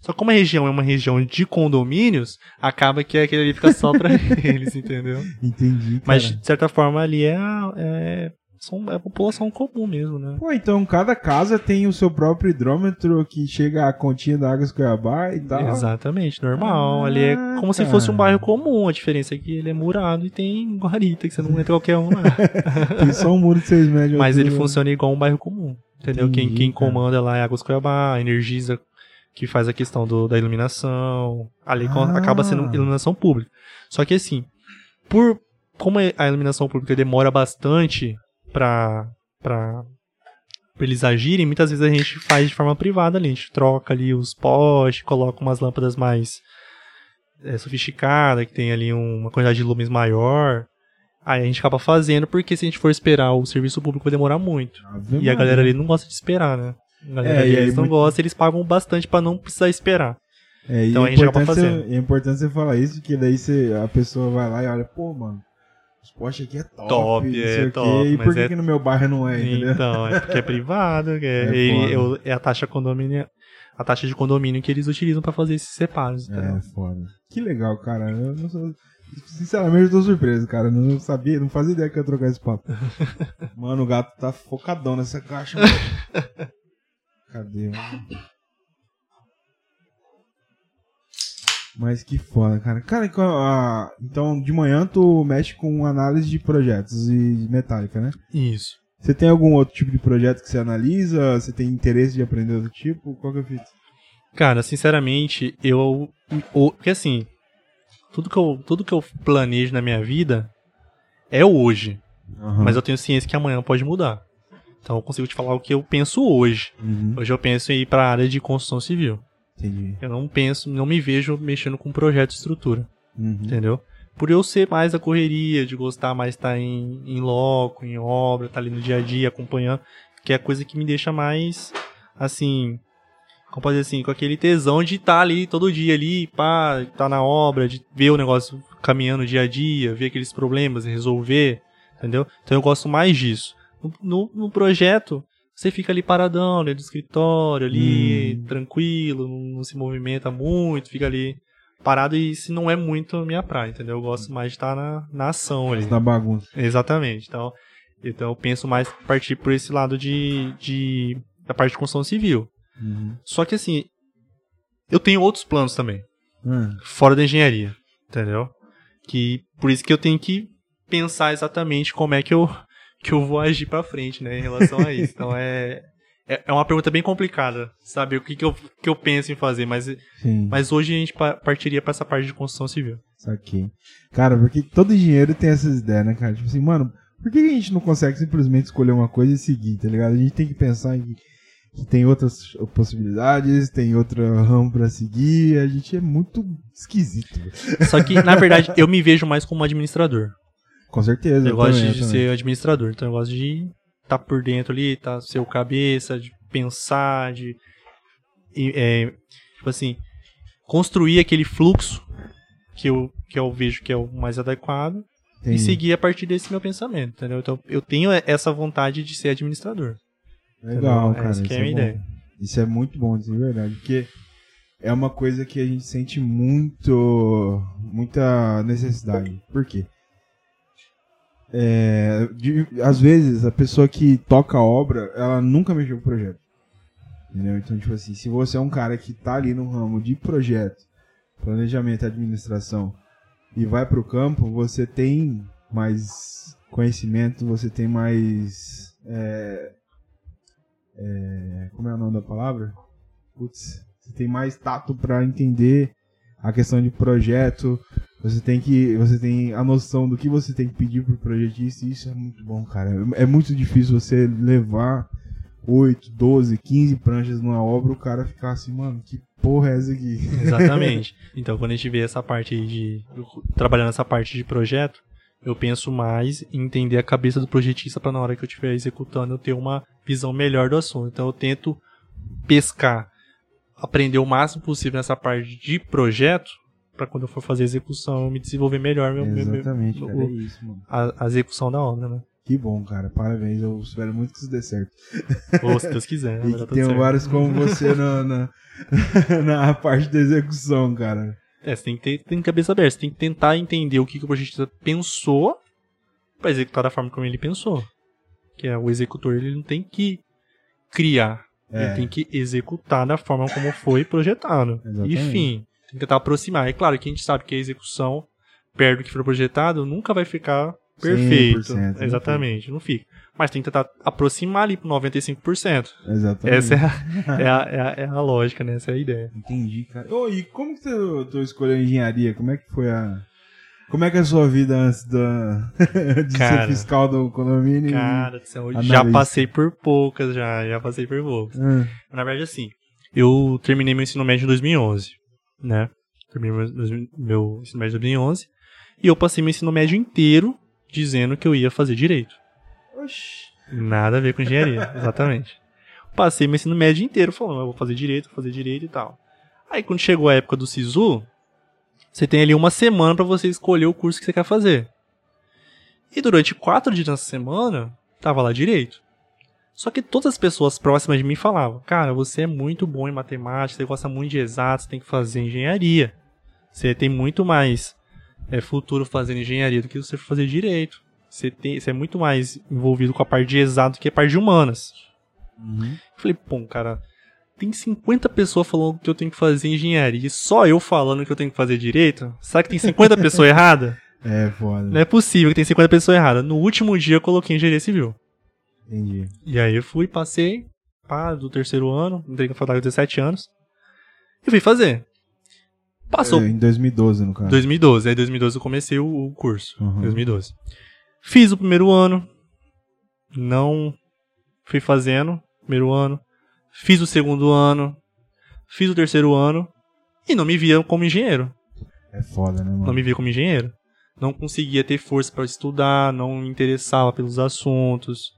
Só que como a região é uma região de condomínios, acaba que aquele ali fica só pra eles, entendeu? Entendi. Cara. Mas, de certa forma, ali é, é, são, é a população comum mesmo, né? Pô, então cada casa tem o seu próprio hidrômetro que chega a continha da Águas Cuiabá e tal. Exatamente, normal. Ah, ali é como cara. se fosse um bairro comum. A diferença é que ele é murado e tem guarita, que você não entra qualquer um lá. tem só um muro de 6 metros. Mas ele funciona igual um bairro comum. Entendeu? Entendi, quem, quem comanda lá é Águas Cuiabá, Energisa, que faz a questão do, da iluminação. Ali ah. acaba sendo iluminação pública. Só que assim, por como a iluminação pública demora bastante para para eles agirem, muitas vezes a gente faz de forma privada ali. A gente troca ali os postes, coloca umas lâmpadas mais é, sofisticadas, que tem ali uma quantidade de lumes maior. Aí a gente acaba fazendo, porque se a gente for esperar o serviço público vai demorar muito. Ave e a galera ali não gosta de esperar, né? A galera é, eles não muito... gostam, eles pagam bastante para não precisar esperar. É, então a gente acaba fazendo. É importante você falar isso, porque daí você, a pessoa vai lá e olha, pô, mano, os postes aqui é top. Top, é top. E por que, é... que, no meu bairro não é, entendeu? Então, é porque é privado, é, é, ele, é a taxa condomínio a taxa de condomínio que eles utilizam para fazer esses separos. É, foda. Que legal, cara. Eu não sou... Sinceramente, eu tô surpreso, cara. Não sabia, não fazia ideia que ia trocar esse papo. Mano, o gato tá focadão nessa caixa. Mano. Cadê? Mano? Mas que foda, cara. Cara, então de manhã tu mexe com análise de projetos e metálica, né? Isso. Você tem algum outro tipo de projeto que você analisa? Você tem interesse de aprender outro tipo? Qual que é a fita? Cara, sinceramente, eu. Porque assim, tudo que eu, tudo que eu planejo na minha vida é hoje. Uhum. Mas eu tenho ciência que amanhã pode mudar. Então eu consigo te falar o que eu penso hoje. Uhum. Hoje eu penso em ir para a área de construção civil. Entendi. Eu não penso, não me vejo mexendo com projeto de estrutura. Uhum. Entendeu? Por eu ser mais da correria, de gostar mais de estar em, em loco, em obra, estar ali no dia a dia acompanhando, que é a coisa que me deixa mais, assim, como pode dizer assim, com aquele tesão de estar ali todo dia ali, pá, estar tá na obra, de ver o negócio caminhando dia a dia, ver aqueles problemas e resolver, entendeu? Então eu gosto mais disso. No, no, no projeto, você fica ali paradão, dentro do escritório, ali, hum. tranquilo, não se movimenta muito, fica ali parado e se não é muito minha praia, entendeu? Eu gosto mais de estar na, na ação ali. Na bagunça. Exatamente. Então, então eu penso mais partir por esse lado de, de da parte de construção civil. Uhum. Só que assim, eu tenho outros planos também. Uhum. Fora da engenharia, entendeu? Que por isso que eu tenho que pensar exatamente como é que eu que eu vou agir para frente, né, em relação a isso. Então é, é, é uma pergunta bem complicada, sabe? O que, que, eu, que eu penso em fazer, mas, mas hoje a gente partiria para essa parte de construção civil. Saquei. Cara, porque todo engenheiro tem essas ideias, né, cara? Tipo assim, mano, por que a gente não consegue simplesmente escolher uma coisa e seguir, tá ligado? A gente tem que pensar em que tem outras possibilidades, tem outro ramo para seguir, a gente é muito esquisito. Só que, na verdade, eu me vejo mais como administrador. Com certeza. Eu, eu gosto também, de eu ser administrador, então eu gosto de estar tá por dentro ali, tá ser o cabeça, de pensar, de. É, tipo assim, construir aquele fluxo que eu, que eu vejo que é o mais adequado Entendi. e seguir a partir desse meu pensamento, entendeu? Então eu tenho essa vontade de ser administrador. Legal, entendeu? cara. Essa é é ideia. Isso é muito bom, de verdade, porque é uma coisa que a gente sente muito, muita necessidade. Por quê? É, de, às vezes, a pessoa que toca a obra, ela nunca mexeu com o projeto. Entendeu? Então, tipo assim, se você é um cara que tá ali no ramo de projeto, planejamento e administração, e vai pro campo, você tem mais conhecimento, você tem mais. É, é, como é o nome da palavra? Putz, você tem mais tato para entender a questão de projeto, você tem que. Você tem a noção do que você tem que pedir pro projetista e isso é muito bom, cara. É muito difícil você levar 8, 12, 15 pranchas numa obra, o cara ficar assim, mano, que porra é essa aqui? Exatamente. Então quando a gente vê essa parte de. trabalhando essa parte de projeto, eu penso mais em entender a cabeça do projetista para na hora que eu estiver executando eu ter uma visão melhor do assunto. Então eu tento pescar, aprender o máximo possível nessa parte de projeto para quando eu for fazer a execução me desenvolver melhor meu, Exatamente, meu, meu, cara, é isso, mano. A, a, execução da obra, né? Que bom, cara. Parabéns. Eu espero muito que isso dê certo. Ou se Deus quiser, né? E que tenham vários como você na, na, na, parte da execução, cara. É, você tem que ter tem cabeça aberta. Você tem que tentar entender o que, que o projetista pensou para executar da forma como ele pensou. Que é o executor, ele não tem que criar. É. Ele tem que executar da forma como foi projetado. Enfim, tem que tentar aproximar. É claro que a gente sabe que a execução, perto do que foi projetado, nunca vai ficar perfeito. Exatamente, não fica. Mas tem que tentar aproximar ali para 95%. Exatamente. Essa é a, é, a, é, a, é a, lógica, né? Essa é a ideia. Entendi, cara. Oh, e como que tu, tu escolheu engenharia? Como é que foi a... Como é que é a sua vida antes da, de cara, ser fiscal do condomínio? Cara, já passei por poucas, já, já passei por poucas. Hum. Na verdade, assim, eu terminei meu ensino médio em 2011 né? Terminei meu, meu ensino médio em 2011. E eu passei meu ensino médio inteiro dizendo que eu ia fazer direito. Oxi. Nada a ver com engenharia, exatamente. Passei meu ensino médio inteiro falando, eu vou fazer direito, vou fazer direito e tal. Aí quando chegou a época do SISU, você tem ali uma semana para você escolher o curso que você quer fazer. E durante quatro dias nessa semana, tava lá direito. Só que todas as pessoas próximas de mim falavam: Cara, você é muito bom em matemática, você gosta muito de exatos, tem que fazer engenharia. Você tem muito mais é, futuro fazendo engenharia do que você fazer direito. Você, tem, você é muito mais envolvido com a parte de exato do que a parte de humanas. Uhum. Falei, pô, cara, tem 50 pessoas falando que eu tenho que fazer engenharia e só eu falando que eu tenho que fazer direito? Sabe que tem 50 pessoas erradas? É, foda. Não é possível que tem 50 pessoas erradas. No último dia eu coloquei engenharia civil. Entendi. E aí eu fui, passei, pá, do terceiro ano, entrei na faculdade com 17 anos, e fui fazer. Passou. É, em 2012, no caso. 2012, aí em 2012 eu comecei o, o curso. Uhum. 2012. Fiz o primeiro ano, não fui fazendo, primeiro ano. Fiz o segundo ano, fiz o terceiro ano, e não me via como engenheiro. É foda, né, mano? Não me via como engenheiro. Não conseguia ter força para estudar, não me interessava pelos assuntos.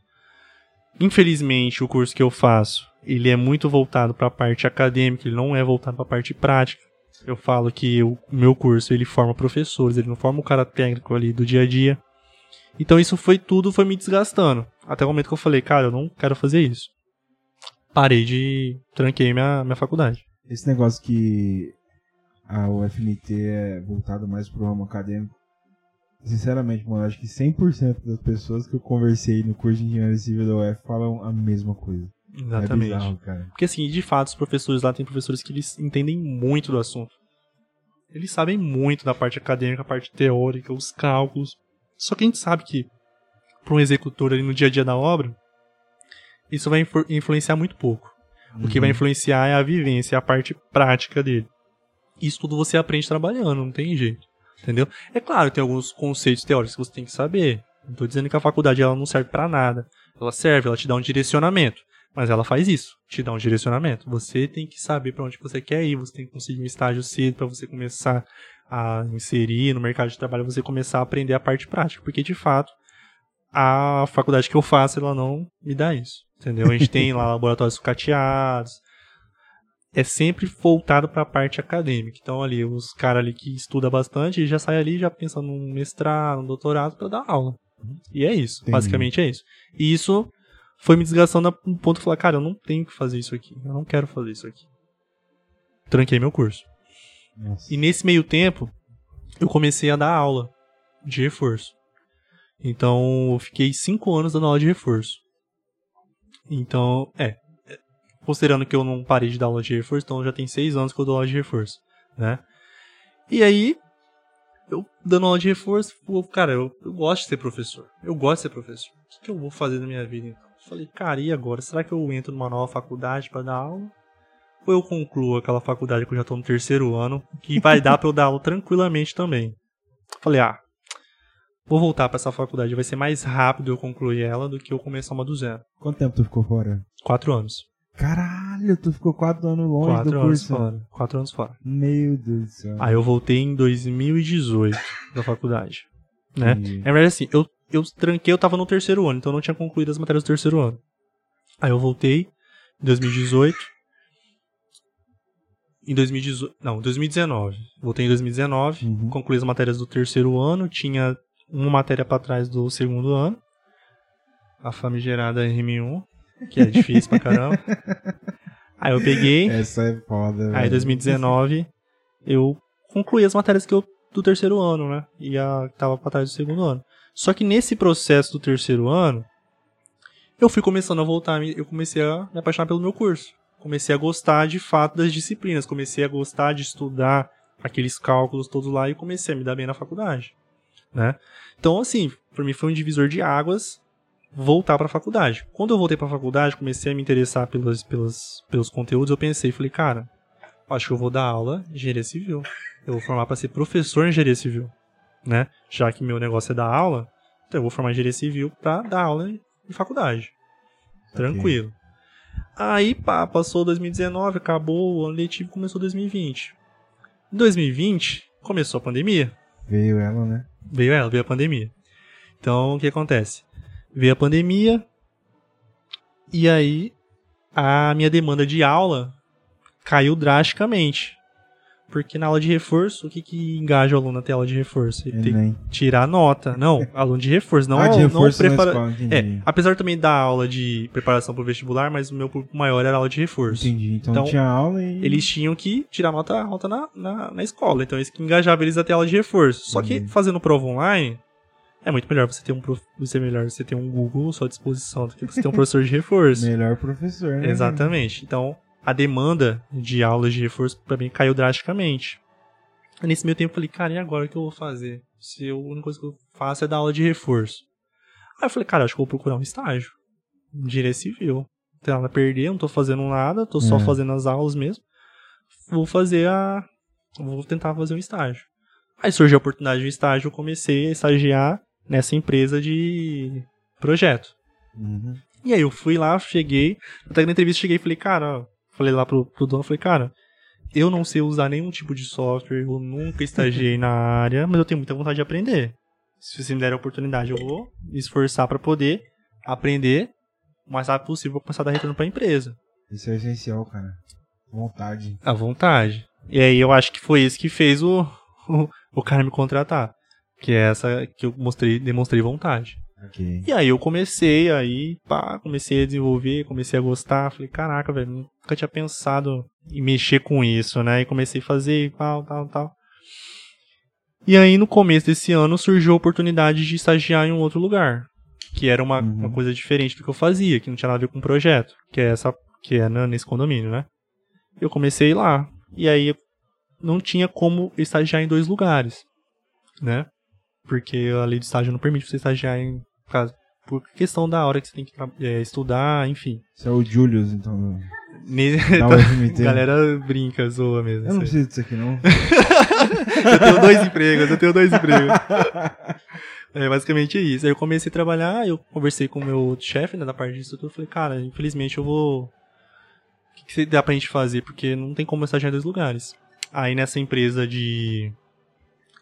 Infelizmente, o curso que eu faço, ele é muito voltado para a parte acadêmica, ele não é voltado para a parte prática. Eu falo que o meu curso, ele forma professores, ele não forma o cara técnico ali do dia a dia. Então isso foi tudo, foi me desgastando. Até o momento que eu falei, cara, eu não quero fazer isso. parei de. tranquei minha, minha faculdade. Esse negócio que a UFMT é voltado mais pro ramo acadêmico. Sinceramente, mano, acho que 100% das pessoas que eu conversei no curso de engenharia civil da UF falam a mesma coisa. Exatamente. É bizarro, cara. Porque assim, de fato, os professores lá tem professores que eles entendem muito do assunto. Eles sabem muito da parte acadêmica, a parte teórica, os cálculos. Só que a gente sabe que para um executor ali no dia a dia da obra, isso vai influ influenciar muito pouco. Uhum. O que vai uhum. influenciar é a vivência, a parte prática dele. Isso tudo você aprende trabalhando, não tem jeito. Entendeu? É claro, tem alguns conceitos teóricos que você tem que saber. Não estou dizendo que a faculdade ela não serve para nada. Ela serve, ela te dá um direcionamento. Mas ela faz isso, te dá um direcionamento. Você tem que saber para onde você quer ir, você tem que conseguir um estágio cedo para você começar a inserir no mercado de trabalho, você começar a aprender a parte prática, porque de fato a faculdade que eu faço ela não me dá isso, entendeu? A gente tem lá laboratórios sucateados, é sempre voltado para a parte acadêmica. Então ali os caras ali que estuda bastante já sai ali já pensando num mestrado, num doutorado para dar aula. E é isso, Entendi. basicamente é isso. E isso foi me desgastando a um ponto de falar, cara, eu não tenho que fazer isso aqui, eu não quero fazer isso aqui. Tranquei meu curso. Nossa. E nesse meio tempo, eu comecei a dar aula de reforço. Então, eu fiquei cinco anos dando aula de reforço. Então, é, considerando que eu não parei de dar aula de reforço, então já tem seis anos que eu dou aula de reforço, né? E aí, eu dando aula de reforço, cara, eu, eu gosto de ser professor. Eu gosto de ser professor. O que, que eu vou fazer na minha vida então? Falei, cara, e agora? Será que eu entro numa nova faculdade para dar aula? Ou eu concluo aquela faculdade que eu já tô no terceiro ano, que vai dar para eu dar aula tranquilamente também? Falei, ah, vou voltar para essa faculdade, vai ser mais rápido eu concluir ela do que eu começar uma do zero. Quanto tempo tu ficou fora? Quatro anos. Caralho, tu ficou quatro anos longe quatro do anos curso. Fora. Quatro anos fora. Meu Deus do céu. Aí eu voltei em 2018 da faculdade. Né? É verdade assim, eu eu tranquei, eu tava no terceiro ano, então eu não tinha concluído as matérias do terceiro ano. Aí eu voltei em 2018. Em 2018. Não, 2019. Voltei em 2019, uhum. concluí as matérias do terceiro ano, tinha uma matéria para trás do segundo ano. A famigerada RM1, que é difícil pra caramba. Aí eu peguei. Essa é foda. Aí em 2019 eu concluí as matérias que eu do terceiro ano, né? E a que tava pra trás do segundo ano. Só que nesse processo do terceiro ano, eu fui começando a voltar, eu comecei a me apaixonar pelo meu curso. Comecei a gostar de fato das disciplinas, comecei a gostar de estudar aqueles cálculos todos lá e comecei a me dar bem na faculdade, né? Então, assim, para mim foi um divisor de águas voltar para a faculdade. Quando eu voltei para a faculdade, comecei a me interessar pelos, pelos, pelos conteúdos, eu pensei, falei, cara, acho que eu vou dar aula de engenharia civil. Eu vou formar para ser professor em engenharia civil né? Já que meu negócio é dar aula, então eu vou formar engenharia civil para dar aula em faculdade. Tranquilo. Okay. Aí, pá, passou 2019, acabou o ano letivo, começou 2020. Em 2020, começou a pandemia. Veio ela, né? Veio ela, veio a pandemia. Então, o que acontece? Veio a pandemia, e aí a minha demanda de aula caiu drasticamente. Porque na aula de reforço, o que, que engaja o aluno na tela de reforço? Ele tem que tirar nota. Não, aluno de reforço, não, ah, de reforço não prepara... é, apesar também da aula de preparação para o vestibular, mas o meu público maior era aula de reforço. Entendi. Então, então tinha aula e. Eles tinham que tirar nota alta na, na, na escola. Então isso que engajava eles até a aula de reforço. Só que fazendo prova online, é muito melhor você ter um prof... você é melhor você ter um Google à sua disposição do que você ter um professor de reforço. melhor professor, né? Exatamente. Então, a demanda de aulas de reforço para mim caiu drasticamente. Nesse meio tempo eu falei, cara, e agora o que eu vou fazer? Se a única coisa que eu faço é dar aula de reforço. Aí eu falei, cara, acho que eu vou procurar um estágio. Um direito civil. Não tem nada a perder, não tô fazendo nada, tô só é. fazendo as aulas mesmo. Vou fazer a. Vou tentar fazer um estágio. Aí surgiu a oportunidade de estágio, eu comecei a estagiar nessa empresa de projeto. Uhum. E aí eu fui lá, cheguei, até na entrevista cheguei e falei, cara, falei lá pro, pro dono, falei, cara, eu não sei usar nenhum tipo de software, eu nunca estagiei na área, mas eu tenho muita vontade de aprender. Se você me der a oportunidade, eu vou me esforçar para poder aprender o mais rápido possível para começar a dar retorno para a empresa. Isso é essencial, cara. Vontade. A vontade. E aí eu acho que foi isso que fez o, o, o cara me contratar. Que é essa que eu mostrei, demonstrei vontade. Okay. E aí eu comecei, aí, pá, comecei a desenvolver, comecei a gostar. Falei, caraca, velho, nunca tinha pensado em mexer com isso, né? E comecei a fazer, tal, tal, tal. E aí, no começo desse ano, surgiu a oportunidade de estagiar em um outro lugar. Que era uma, uhum. uma coisa diferente do que eu fazia, que não tinha nada a ver com o projeto. Que é essa, que é nesse condomínio, né? Eu comecei lá. E aí, não tinha como estagiar em dois lugares, né? Porque a lei de estágio não permite você estagiar em por questão da hora que você tem que é, estudar, enfim. Você é o Julius, então. Ne... galera brinca, zoa mesmo. Eu não preciso disso aqui, não. eu tenho dois empregos, eu tenho dois empregos. É basicamente isso. Aí eu comecei a trabalhar, eu conversei com o meu chefe, né, da parte de estrutura, falei, cara, infelizmente eu vou. O que, que dá pra gente fazer? Porque não tem como estagiar em dois lugares. Aí nessa empresa de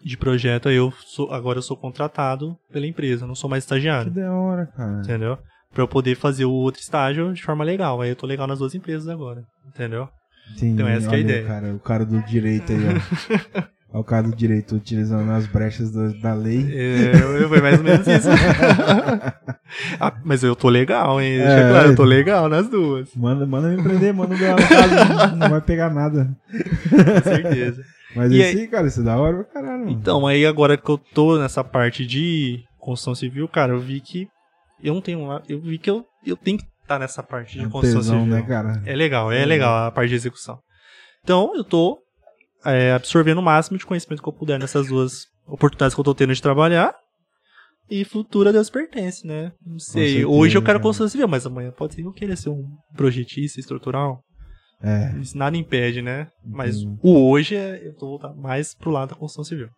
de projeto, eu sou, agora eu sou contratado pela empresa, não sou mais estagiário. Que da hora, cara. Entendeu? Pra eu poder fazer o outro estágio de forma legal. Aí eu tô legal nas duas empresas agora. Entendeu? Entendi. Então essa é a ideia. Cara, o cara do direito aí, ó. o cara do direito utilizando as brechas da, da lei. É, foi mais ou menos isso. ah, mas eu tô legal, hein? Deixa é, claro, eu tô legal nas duas. Manda, manda me prender, manda ganhar no caso, não vai pegar nada. Com certeza. Mas e esse, aí, cara, isso é da hora pra caralho. Então, aí agora que eu tô nessa parte de construção civil, cara, eu vi que eu não tenho. Eu vi que eu, eu tenho que estar tá nessa parte de é construção tesão, civil. Né, cara? É legal, é, é legal a parte de execução. Então, eu tô é, absorvendo o máximo de conhecimento que eu puder nessas duas oportunidades que eu tô tendo de trabalhar. E futuro a Deus pertence, né? Não sei. Hoje eu quero construção civil, mas amanhã pode ser que eu queira ser um projetista estrutural. É. Nada impede, né? Mas uhum. o hoje é, eu tô mais pro lado da construção civil.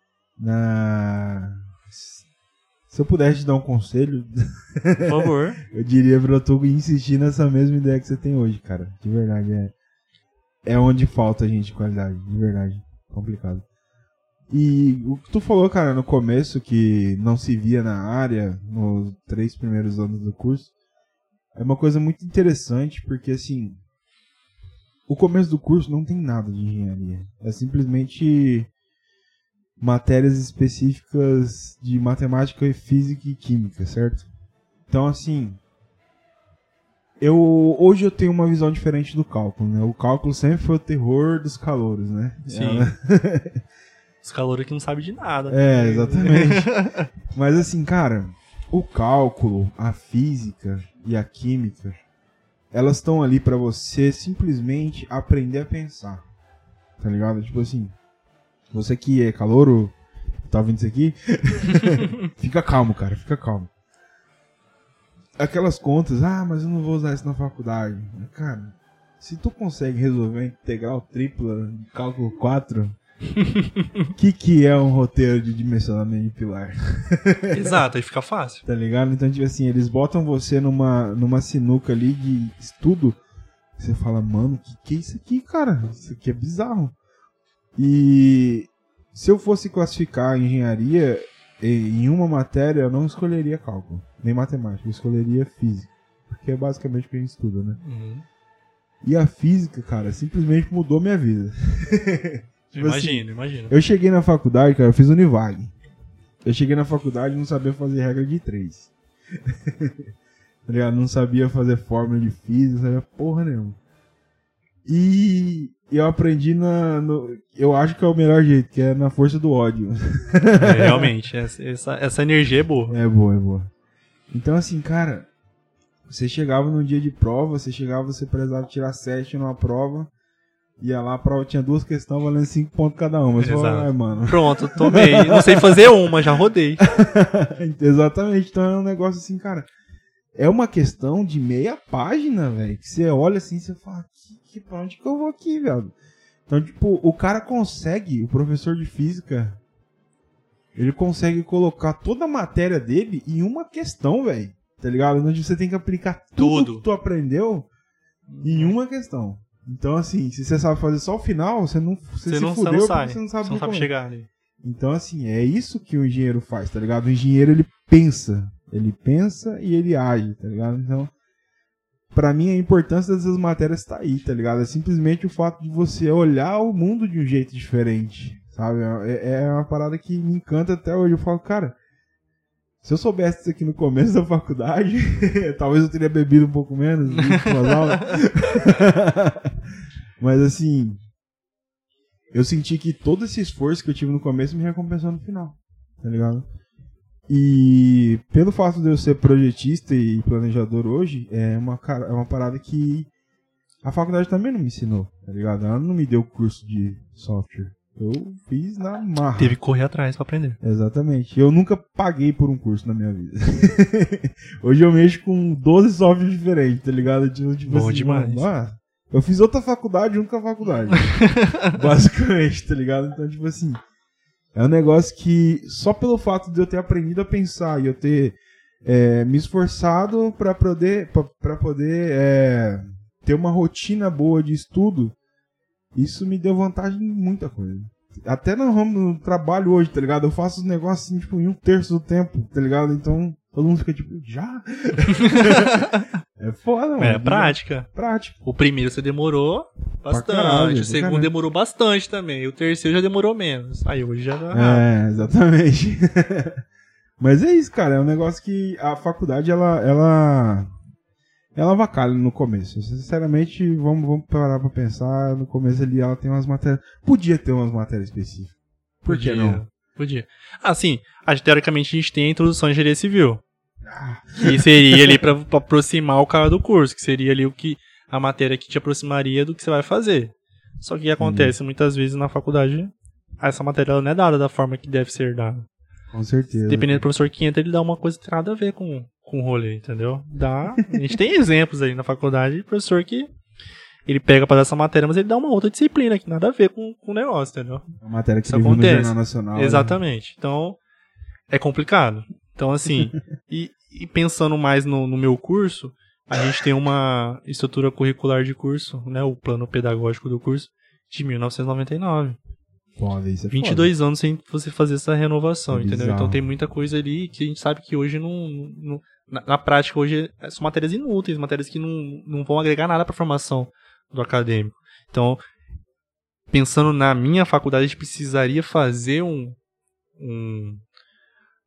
Se eu pudesse te dar um conselho, por favor, eu diria pra tu insistir nessa mesma ideia que você tem hoje, cara. De verdade, é. É onde falta a gente de qualidade, de verdade. Complicado. E o que tu falou, cara, no começo, que não se via na área, nos três primeiros anos do curso, é uma coisa muito interessante, porque assim, o começo do curso não tem nada de engenharia. É simplesmente matérias específicas de matemática, física e química, certo? Então, assim, eu hoje eu tenho uma visão diferente do cálculo, né? O cálculo sempre foi o terror dos calouros, né? Sim. Os calouros que não sabem de nada. É, exatamente. Mas assim, cara, o cálculo, a física e a química elas estão ali para você simplesmente aprender a pensar. Tá ligado? Tipo assim, você que é calouro, tá ouvindo isso aqui? fica calmo, cara, fica calmo. Aquelas contas, ah, mas eu não vou usar isso na faculdade. Cara, se tu consegue resolver integral tripla, cálculo 4, o que, que é um roteiro de dimensionamento de pilar? Exato, aí fica fácil. Tá ligado? Então, tipo assim, eles botam você numa, numa sinuca ali de estudo. Você fala, mano, que que é isso aqui, cara? Isso aqui é bizarro. E se eu fosse classificar a engenharia em uma matéria, eu não escolheria cálculo, nem matemática, eu escolheria física. Porque é basicamente o que a gente estuda, né? Uhum. E a física, cara, simplesmente mudou minha vida. Tipo imagino, assim, imagino. Eu cheguei na faculdade, cara, eu fiz Univag. Eu cheguei na faculdade e não sabia fazer regra de três. tá Não sabia fazer fórmula de física, não sabia porra nenhuma. E eu aprendi na. No, eu acho que é o melhor jeito, que é na força do ódio. É, realmente, essa, essa energia é boa. É boa, é boa. Então, assim, cara, você chegava num dia de prova, você chegava, você precisava tirar sete numa prova. Ia lá, a prova tinha duas questões valendo cinco pontos cada uma. Mas falei, mano. Pronto, tomei. Não sei fazer uma, já rodei. Exatamente. Então é um negócio assim, cara. É uma questão de meia página, velho. Que você olha assim e você fala, que, que, pra onde que eu vou aqui, velho? Então, tipo, o cara consegue, o professor de física, ele consegue colocar toda a matéria dele em uma questão, velho. Tá ligado? Onde você tem que aplicar tudo, tudo. que tu aprendeu em uma questão. Então, assim, se você sabe fazer só o final, você não você, você se não, fudeu você não você não sabe, você não sabe chegar ali. Então, assim, é isso que o engenheiro faz, tá ligado? O engenheiro, ele pensa. Ele pensa e ele age, tá ligado? Então, para mim, a importância dessas matérias tá aí, tá ligado? É simplesmente o fato de você olhar o mundo de um jeito diferente, sabe? É, é uma parada que me encanta até hoje. Eu falo, cara, Se eu soubesse isso aqui no começo da faculdade, talvez eu teria bebido um pouco menos Mas assim, eu senti que todo esse esforço que eu tive no começo me recompensou no final, tá ligado? E pelo fato de eu ser projetista e planejador hoje, é uma, é uma parada que a faculdade também não me ensinou, tá ligado? Ela não me deu curso de software. Eu fiz na marra. Teve que correr atrás para aprender. Exatamente. Eu nunca paguei por um curso na minha vida. Hoje eu mexo com 12 softwares diferentes, tá ligado? Tipo, tipo Bom assim, demais. Ah, eu fiz outra faculdade junto com a faculdade. basicamente, tá ligado? Então, tipo assim, é um negócio que só pelo fato de eu ter aprendido a pensar e eu ter é, me esforçado para poder, pra, poder é, ter uma rotina boa de estudo, isso me deu vantagem em muita coisa. Até no no trabalho hoje, tá ligado? Eu faço os negócios assim, tipo, em um terço do tempo, tá ligado? Então, todo mundo fica tipo, já? é foda, mano. É prática. Prática. O primeiro você demorou bastante, caralho, o segundo caralho. demorou bastante também, o terceiro já demorou menos. Aí hoje já tá É, exatamente. Mas é isso, cara, é um negócio que a faculdade, ela, ela ela avacalha no começo. Sinceramente, vamos, vamos parar pra pensar. No começo ali ela tem umas matérias. Podia ter umas matérias específicas. Por Podia, que não? Podia. Ah, sim. teoricamente a gente tem a introdução à engenharia civil. Ah. Que seria ali pra, pra, aproximar o cara do curso. Que seria ali o que. A matéria que te aproximaria do que você vai fazer. Só que acontece muitas vezes na faculdade. Essa matéria não é dada da forma que deve ser dada. Com certeza. Dependendo do professor que entra, ele dá uma coisa que tem nada a ver com, com o rolê, entendeu? Dá. A gente tem exemplos aí na faculdade de professor que ele pega para dar essa matéria, mas ele dá uma outra disciplina que nada a ver com, com o negócio, entendeu? Uma matéria que Isso acontece. no Jornal Nacional. Né? Exatamente. Né? Então, é complicado. Então, assim, e, e, pensando mais no, no meu curso, a gente tem uma estrutura curricular de curso, né? O plano pedagógico do curso de 1999. Foda, isso é 22 foda. anos sem você fazer essa renovação, é entendeu? Então tem muita coisa ali que a gente sabe que hoje não, não na, na, prática hoje são matérias inúteis, matérias que não, não vão agregar nada para a formação do acadêmico. Então, pensando na minha faculdade, a gente precisaria fazer um, um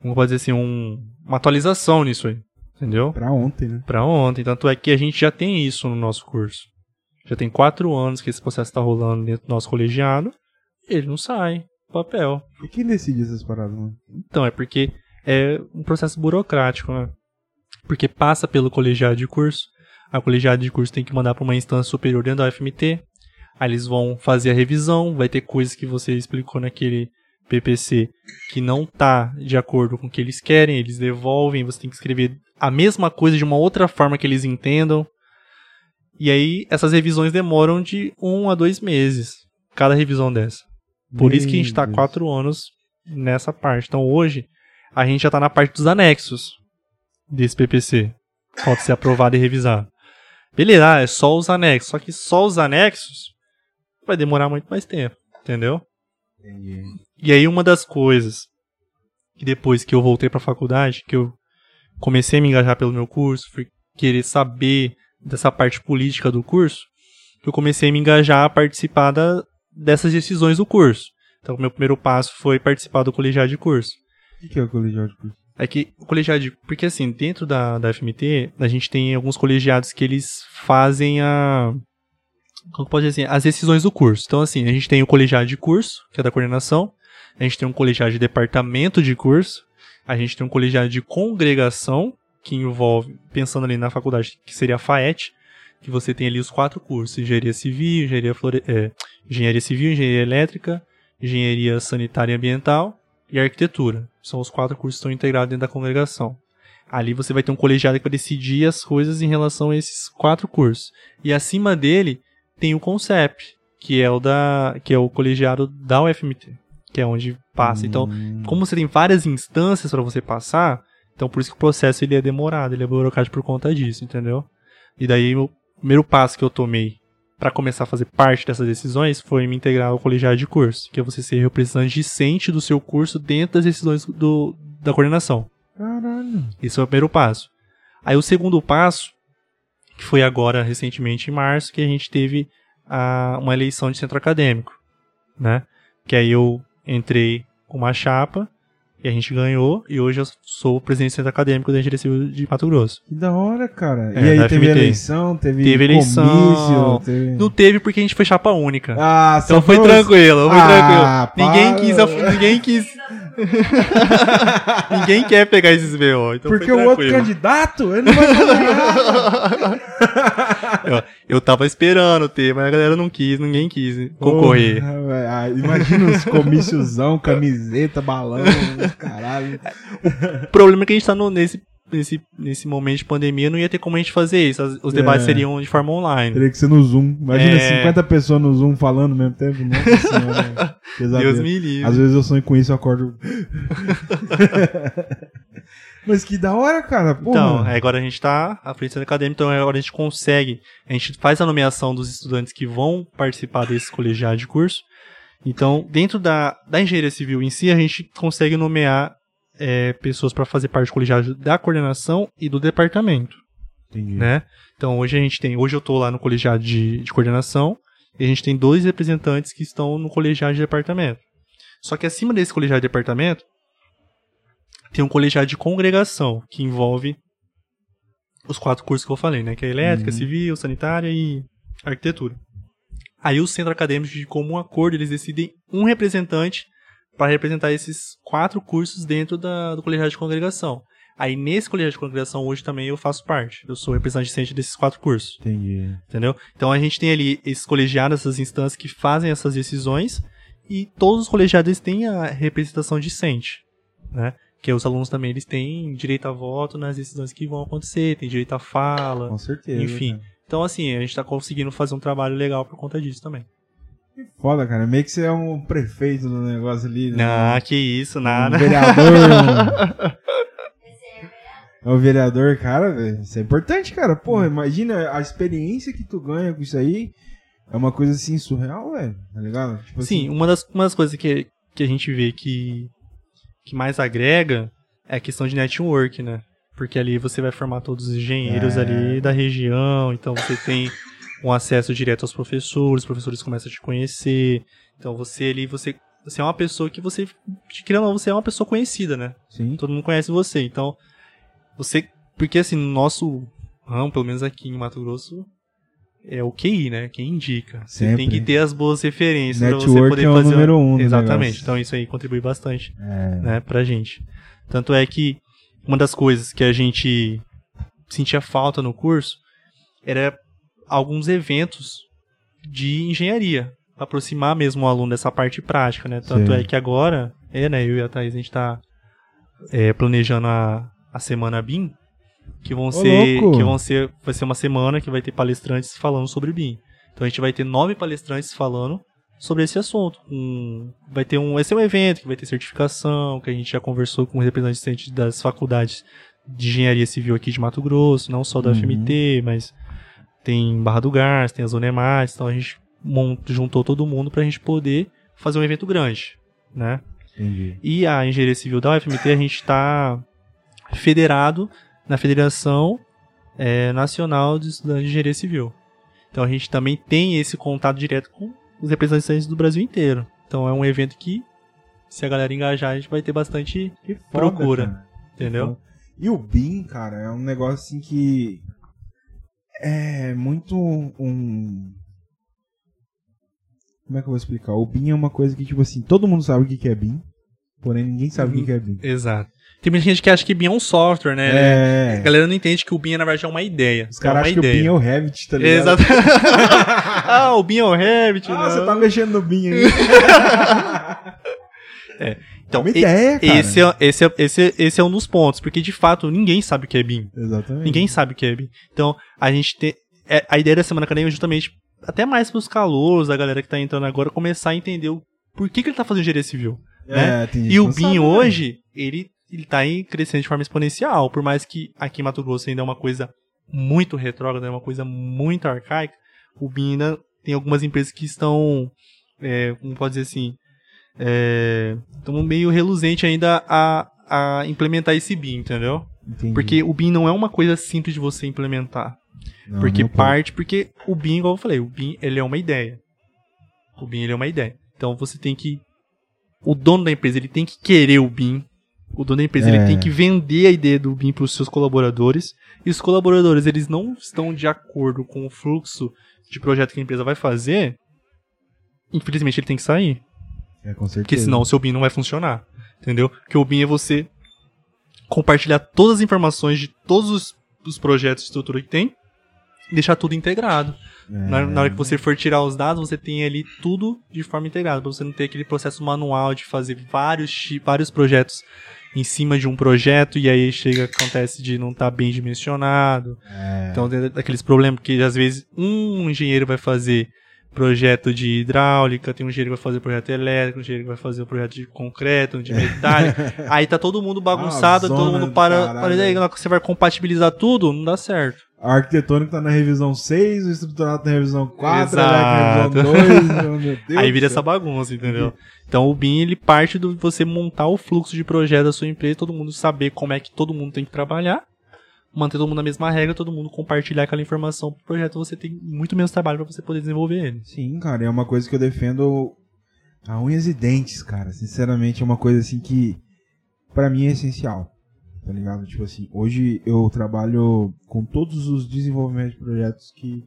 como pode dizer assim, um, uma atualização nisso aí, entendeu? Para ontem, né? Para ontem, tanto é que a gente já tem isso no nosso curso. Já tem quatro anos que esse processo está rolando dentro do nosso colegiado, e ele não sai papel. E quem decide essas paradas, mano? Então, é porque é um processo burocrático, né? Porque passa pelo colegiado de curso. A colegiado de curso tem que mandar para uma instância superior dentro da UFMT. Aí eles vão fazer a revisão, vai ter coisas que você explicou naquele PPC que não tá de acordo com o que eles querem, eles devolvem, você tem que escrever a mesma coisa de uma outra forma que eles entendam. E aí essas revisões demoram de um a dois meses, cada revisão dessa. Por Meu isso que a gente está quatro anos nessa parte. Então hoje a gente já está na parte dos anexos desse PPC. Falta ser aprovado e revisado. Beleza, ah, é só os anexos. Só que só os anexos vai demorar muito mais tempo, entendeu? Entendi. E aí uma das coisas que depois que eu voltei para a faculdade, que eu comecei a me engajar pelo meu curso, fui querer saber dessa parte política do curso, que eu comecei a me engajar a participar da, dessas decisões do curso. Então, o meu primeiro passo foi participar do colegiado de curso. O que é o colegiado de curso? É que o colegiado, porque assim, dentro da, da FMT, a gente tem alguns colegiados que eles fazem a. Como pode dizer assim, as decisões do curso. Então, assim, a gente tem o colegiado de curso, que é da coordenação, a gente tem um colegiado de departamento de curso, a gente tem um colegiado de congregação, que envolve, pensando ali na faculdade, que seria a FAET, que você tem ali os quatro cursos: engenharia civil, engenharia, flore... é, engenharia civil, engenharia elétrica, engenharia sanitária e ambiental e arquitetura. São os quatro cursos que estão integrados dentro da congregação. Ali você vai ter um colegiado que vai decidir as coisas em relação a esses quatro cursos. E acima dele tem o CONCEP, que é o da que é o colegiado da UFMT, que é onde passa. Então, hum. Então, como você tem várias instâncias para você passar, então por isso que o processo ele é demorado, ele é burocrático por conta disso, entendeu? E daí o primeiro passo que eu tomei para começar a fazer parte dessas decisões foi me integrar ao colegiado de curso, que é você ser representante discente do seu curso dentro das decisões do, da coordenação. Caralho. Esse foi o primeiro passo. Aí o segundo passo, que foi agora recentemente em março, que a gente teve a, uma eleição de centro acadêmico, né? Que aí eu entrei com uma chapa, E a gente ganhou, e hoje eu sou o presidente do centro acadêmico da Civil de Mato Grosso. Que da hora, cara. É, e aí teve FMT. eleição, teve, teve eleição. Comício, teve... Não teve porque a gente foi chapa única. Ah, então foi tranquilo, foi ah, tranquilo. Ninguém quis, ninguém quis Ninguém quer pegar esses BO. Então Porque o outro candidato, ele não vai eu, eu tava esperando ter, mas a galera não quis, ninguém quis concorrer. ah, imagina os comíciozão, camiseta, balão, caralho. O problema é que a gente tá no, nesse nesse, nesse momento de pandemia não ia ter como a gente fazer isso. Os debates é. seriam de forma online. Teria que ser no Zoom. Imagina é. 50 pessoas no Zoom falando ao mesmo tempo. Nossa senhora. Deus me livre. Às vezes eu sonho com isso e acordo. Mas que da hora, cara. Porra. Então, é, agora a gente tá à frente do acadêmico, então agora a gente consegue. A gente faz a nomeação dos estudantes que vão participar desse colegiado de curso. Então, dentro da, da engenharia civil em si, a gente consegue nomear é, pessoas para fazer parte do colegiado da coordenação e do departamento. Entendi. Né? Então hoje a gente tem, hoje eu estou lá no colegiado de, de coordenação e a gente tem dois representantes que estão no colegiado de departamento. Só que acima desse colegiado de departamento tem um colegiado de congregação que envolve os quatro cursos que eu falei, né? Que é elétrica, uhum. civil, sanitária e arquitetura. Aí o centro acadêmico, de comum acordo, eles decidem um representante para representar esses quatro cursos dentro da, do colegiado de congregação. Aí nesse colegiado de congregação hoje também eu faço parte. Eu sou representante desses quatro cursos. Entendi. Entendeu? Então a gente tem ali esses colegiados, essas instâncias que fazem essas decisões e todos os colegiados têm a representação discente, né? Que os alunos também eles têm direito a voto nas decisões que vão acontecer, têm direito à fala. Com certeza. Enfim. Né? Então assim, a gente está conseguindo fazer um trabalho legal por conta disso também. Que foda, cara. Meio que você é um prefeito do negócio ali. Né? Não, que isso, nada. Um vereador. é o vereador, cara, Isso é importante, cara. Porra, imagina a experiência que tu ganha com isso aí. É uma coisa assim surreal, velho. Tá ligado? Tipo Sim, assim... uma, das, uma das coisas que, que a gente vê que, que mais agrega é a questão de network, né? Porque ali você vai formar todos os engenheiros é... ali da região, então você tem um acesso direto aos professores, os professores começam a te conhecer. Então você ali, você, você é uma pessoa que você, querendo ou não, você é uma pessoa conhecida, né? Sim. Todo mundo conhece você. Então, você, porque assim, no nosso ramo, pelo menos aqui em Mato Grosso, é o QI, né? Quem indica. Você Sempre. tem que ter as boas referências Network pra você poder é o fazer. Número um Exatamente. Então isso aí contribui bastante, é. né, pra gente. Tanto é que uma das coisas que a gente sentia falta no curso era alguns eventos de engenharia, para aproximar mesmo o aluno dessa parte prática, né? Tanto Sim. é que agora, é, né, eu e a Thaís, a gente está é, planejando a, a semana BIM, que vão Ô, ser, louco. que vão ser, vai ser uma semana que vai ter palestrantes falando sobre BIM. Então a gente vai ter nove palestrantes falando sobre esse assunto. Um, vai ter um, vai ser um evento que vai ter certificação, que a gente já conversou com representantes das faculdades de engenharia civil aqui de Mato Grosso, não só da uhum. FMT, mas tem Barra do Gás, tem a Zona Emates, então a gente juntou todo mundo para a gente poder fazer um evento grande, né? Entendi. E a Engenharia Civil da UFMT, a gente está federado na Federação é, Nacional de Estudantes de Engenharia Civil. Então a gente também tem esse contato direto com os representantes do Brasil inteiro. Então é um evento que, se a galera engajar, a gente vai ter bastante foda, procura. Cara. Entendeu? E o BIM, cara, é um negócio assim que é muito um. Como é que eu vou explicar? O BIM é uma coisa que, tipo assim, todo mundo sabe o que é BIM, porém ninguém sabe o que é BIM. Exato. Tem muita gente que acha que BIM é um software, né? É. A galera não entende que o BIM, na verdade, é uma ideia. Os caras é acham que o BIM é o Revit, tá ligado? Exato. ah, o BIM é o Revit, Ah, não. você tá mexendo no BIM aí. é. Então, é uma ideia, cara. Esse é, esse, é, esse, é, esse é um dos pontos, porque de fato ninguém sabe o que é BIM. Exatamente. Ninguém sabe o que é BIM. Então, a gente tem. É, a ideia da Semana Acadêmica é justamente, até mais pros calouros, a galera que tá entrando agora, começar a entender o por que, que ele tá fazendo engenharia civil. É, né? E o BIM sabe, hoje, né? ele, ele tá aí crescendo de forma exponencial. Por mais que aqui em Mato Grosso ainda é uma coisa muito retrógrada, é uma coisa muito arcaica, o BIM ainda tem algumas empresas que estão, é, como pode dizer assim, estamos é, meio reluzente ainda a, a implementar esse BIM, entendeu? Entendi. Porque o BIM não é uma coisa simples de você implementar. Não, porque não parte, porque o BIM, igual eu falei, o BIM ele é uma ideia. O BIM ele é uma ideia. Então você tem que o dono da empresa ele tem que querer o BIM, O dono da empresa é. ele tem que vender a ideia do BIM para os seus colaboradores. E os colaboradores eles não estão de acordo com o fluxo de projeto que a empresa vai fazer. Infelizmente ele tem que sair. É, com certeza. Porque senão o seu BIM não vai funcionar. Entendeu? Porque o BIM é você compartilhar todas as informações de todos os, os projetos de estrutura que tem e deixar tudo integrado. É. Na, na, hora que você for tirar os dados, você tem ali tudo de forma integrada, para você não ter aquele processo manual de fazer vários, vários projetos em cima de um projeto e aí chega acontece de não estar tá bem dimensionado. É. Então tem aqueles problemas que às vezes um engenheiro vai fazer projeto de hidráulica, tem um engenheiro que vai fazer projeto elétrico, um engenheiro que vai fazer o projeto de concreto, de metálica. aí tá todo mundo bagunçado, ah, todo mundo para, para aí, você vai compatibilizar tudo, não dá certo. A arquitetônica tá na revisão 6, o estruturado tá na revisão 4, a revisão 2, meu Deus. Aí vira essa bagunça, entendeu? Então o BIM ele parte de você montar o fluxo de projeto da sua empresa, todo mundo saber como é que todo mundo tem que trabalhar, manter todo mundo na mesma regra, todo mundo compartilhar aquela informação pro projeto, você tem muito menos trabalho para você poder desenvolver ele. Sim, cara, é uma coisa que eu defendo a unhas e dentes, cara. Sinceramente, é uma coisa assim que para mim é essencial tá ligado? Tipo assim, hoje eu trabalho com todos os desenvolvimentos de projetos que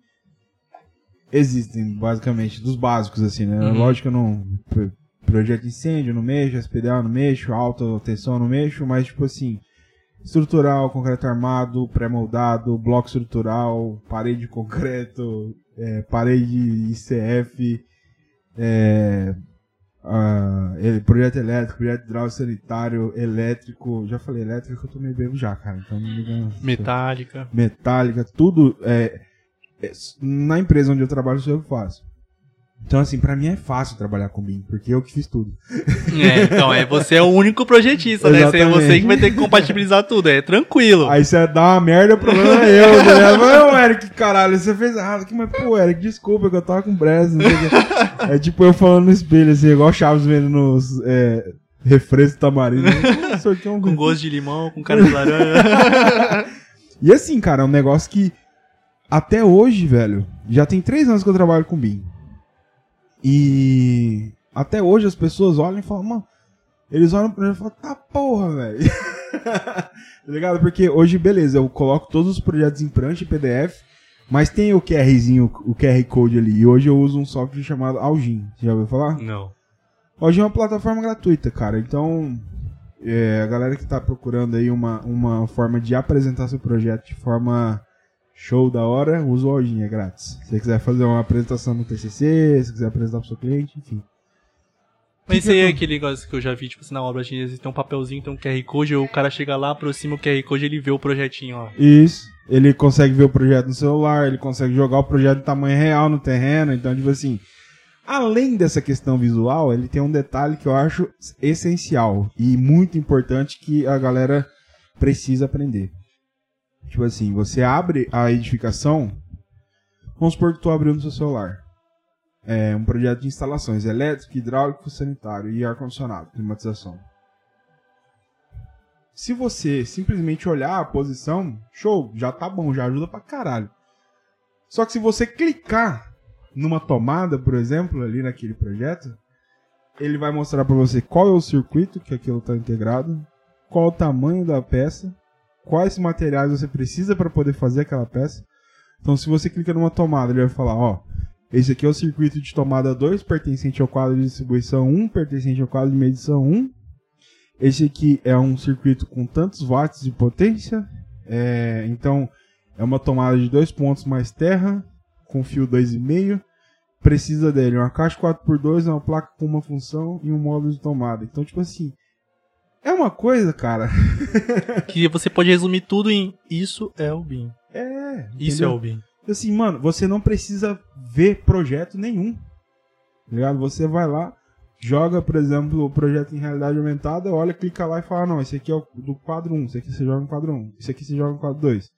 existem, basicamente, dos básicos, assim, né? Uhum. Lógico que eu não. Projeto de incêndio, não mexo, SPDA não mexo, alta tensão não mexo, mas, tipo assim, estrutural, concreto armado, pré-moldado, bloco estrutural, parede de concreto, é, parede ICF, é, projeto elétrico, projeto hidráulico sanitário, elétrico. Já falei elétrico, eu tô meio bebo já, cara. Então não me Metálica. Metálica, tudo. É, é, na empresa onde eu trabalho, isso eu faço. Então, assim, pra mim é fácil trabalhar com BIM, porque eu que fiz tudo. É, então, é, você é o único projetista, né? Você, é você que vai ter que compatibilizar tudo, é tranquilo. Aí você dá uma merda, o problema é eu, né? Mas, Eric, caralho, você fez errado aqui, mas, pô, Eric, desculpa que eu tava com breza. É tipo eu falando no espelho, assim, igual Chaves vendo nos é, refrescos tamarindo. Um com gosto de limão, com cara de laranja. e assim, cara, é um negócio que até hoje, velho, já tem três anos que eu trabalho com BIM. E até hoje as pessoas olham e falam, mano, eles olham pra mim e falam, tá porra, velho. tá ligado? Porque hoje, beleza, eu coloco todos os projetos em prancha e PDF, mas tem o QRzinho, o QR Code ali. E hoje eu uso um software chamado Algin. Já ouviu falar? Não. Algin é uma plataforma gratuita, cara. Então, é, a galera que tá procurando aí uma, uma forma de apresentar seu projeto de forma Show da hora, usa o Algin, é grátis. Se você quiser fazer uma apresentação no TCC, se quiser apresentar pro seu cliente, enfim. Mas isso aí é aquele negócio que eu já vi, tipo assim, na obra, tem um papelzinho, tem um QR Code, o cara chega lá, aproxima o QR Code ele vê o projetinho, ó. Isso. Ele consegue ver o projeto no celular, ele consegue jogar o projeto em tamanho real no terreno, então, tipo assim. Além dessa questão visual, ele tem um detalhe que eu acho essencial e muito importante que a galera precisa aprender. Tipo assim, você abre a edificação, vamos supor que tu abriu no seu celular. É um projeto de instalações elétrico, hidráulico, sanitário e ar-condicionado, climatização. Se você simplesmente olhar a posição, show, já tá bom, já ajuda pra caralho. Só que se você clicar numa tomada, por exemplo, ali naquele projeto, ele vai mostrar para você qual é o circuito que aquilo está integrado, qual o tamanho da peça, quais materiais você precisa para poder fazer aquela peça. Então, se você clica numa tomada, ele vai falar, ó, esse aqui é o circuito de tomada 2, pertencente ao quadro de distribuição 1, pertencente ao quadro de medição 1. Esse aqui é um circuito com tantos watts de potência. É, então, é uma tomada de dois pontos mais terra, com fio 2,5. Precisa dele uma caixa 4x2, uma placa com uma função e um módulo de tomada. Então, tipo assim, é uma coisa, cara. que você pode resumir tudo em isso é o BIM. É. Isso é o BIM. Assim, mano, você não precisa ver projeto nenhum. Tá ligado? Você vai lá, joga, por exemplo, o projeto em realidade aumentada, olha, clica lá e fala: não, esse aqui é o do quadro 1, esse aqui você joga no quadro 1, esse aqui você joga no quadro 2.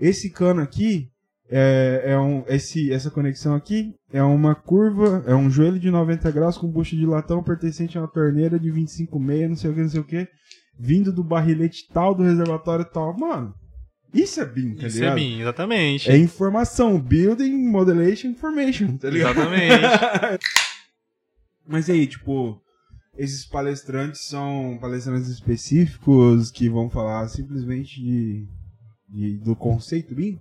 Esse cano aqui, é, é um, esse, essa conexão aqui é uma curva, é um joelho de 90 graus com bucha de latão pertencente a uma torneira de 25,6, não sei o que, não sei o que, vindo do barrilete tal, do reservatório tal. Mano, isso é BIM, tá Isso ligado? é BIM, exatamente. É informação, Building Modelation Information, tá ligado? Exatamente. Mas aí, tipo, esses palestrantes são palestrantes específicos que vão falar simplesmente de, de do conceito BIM?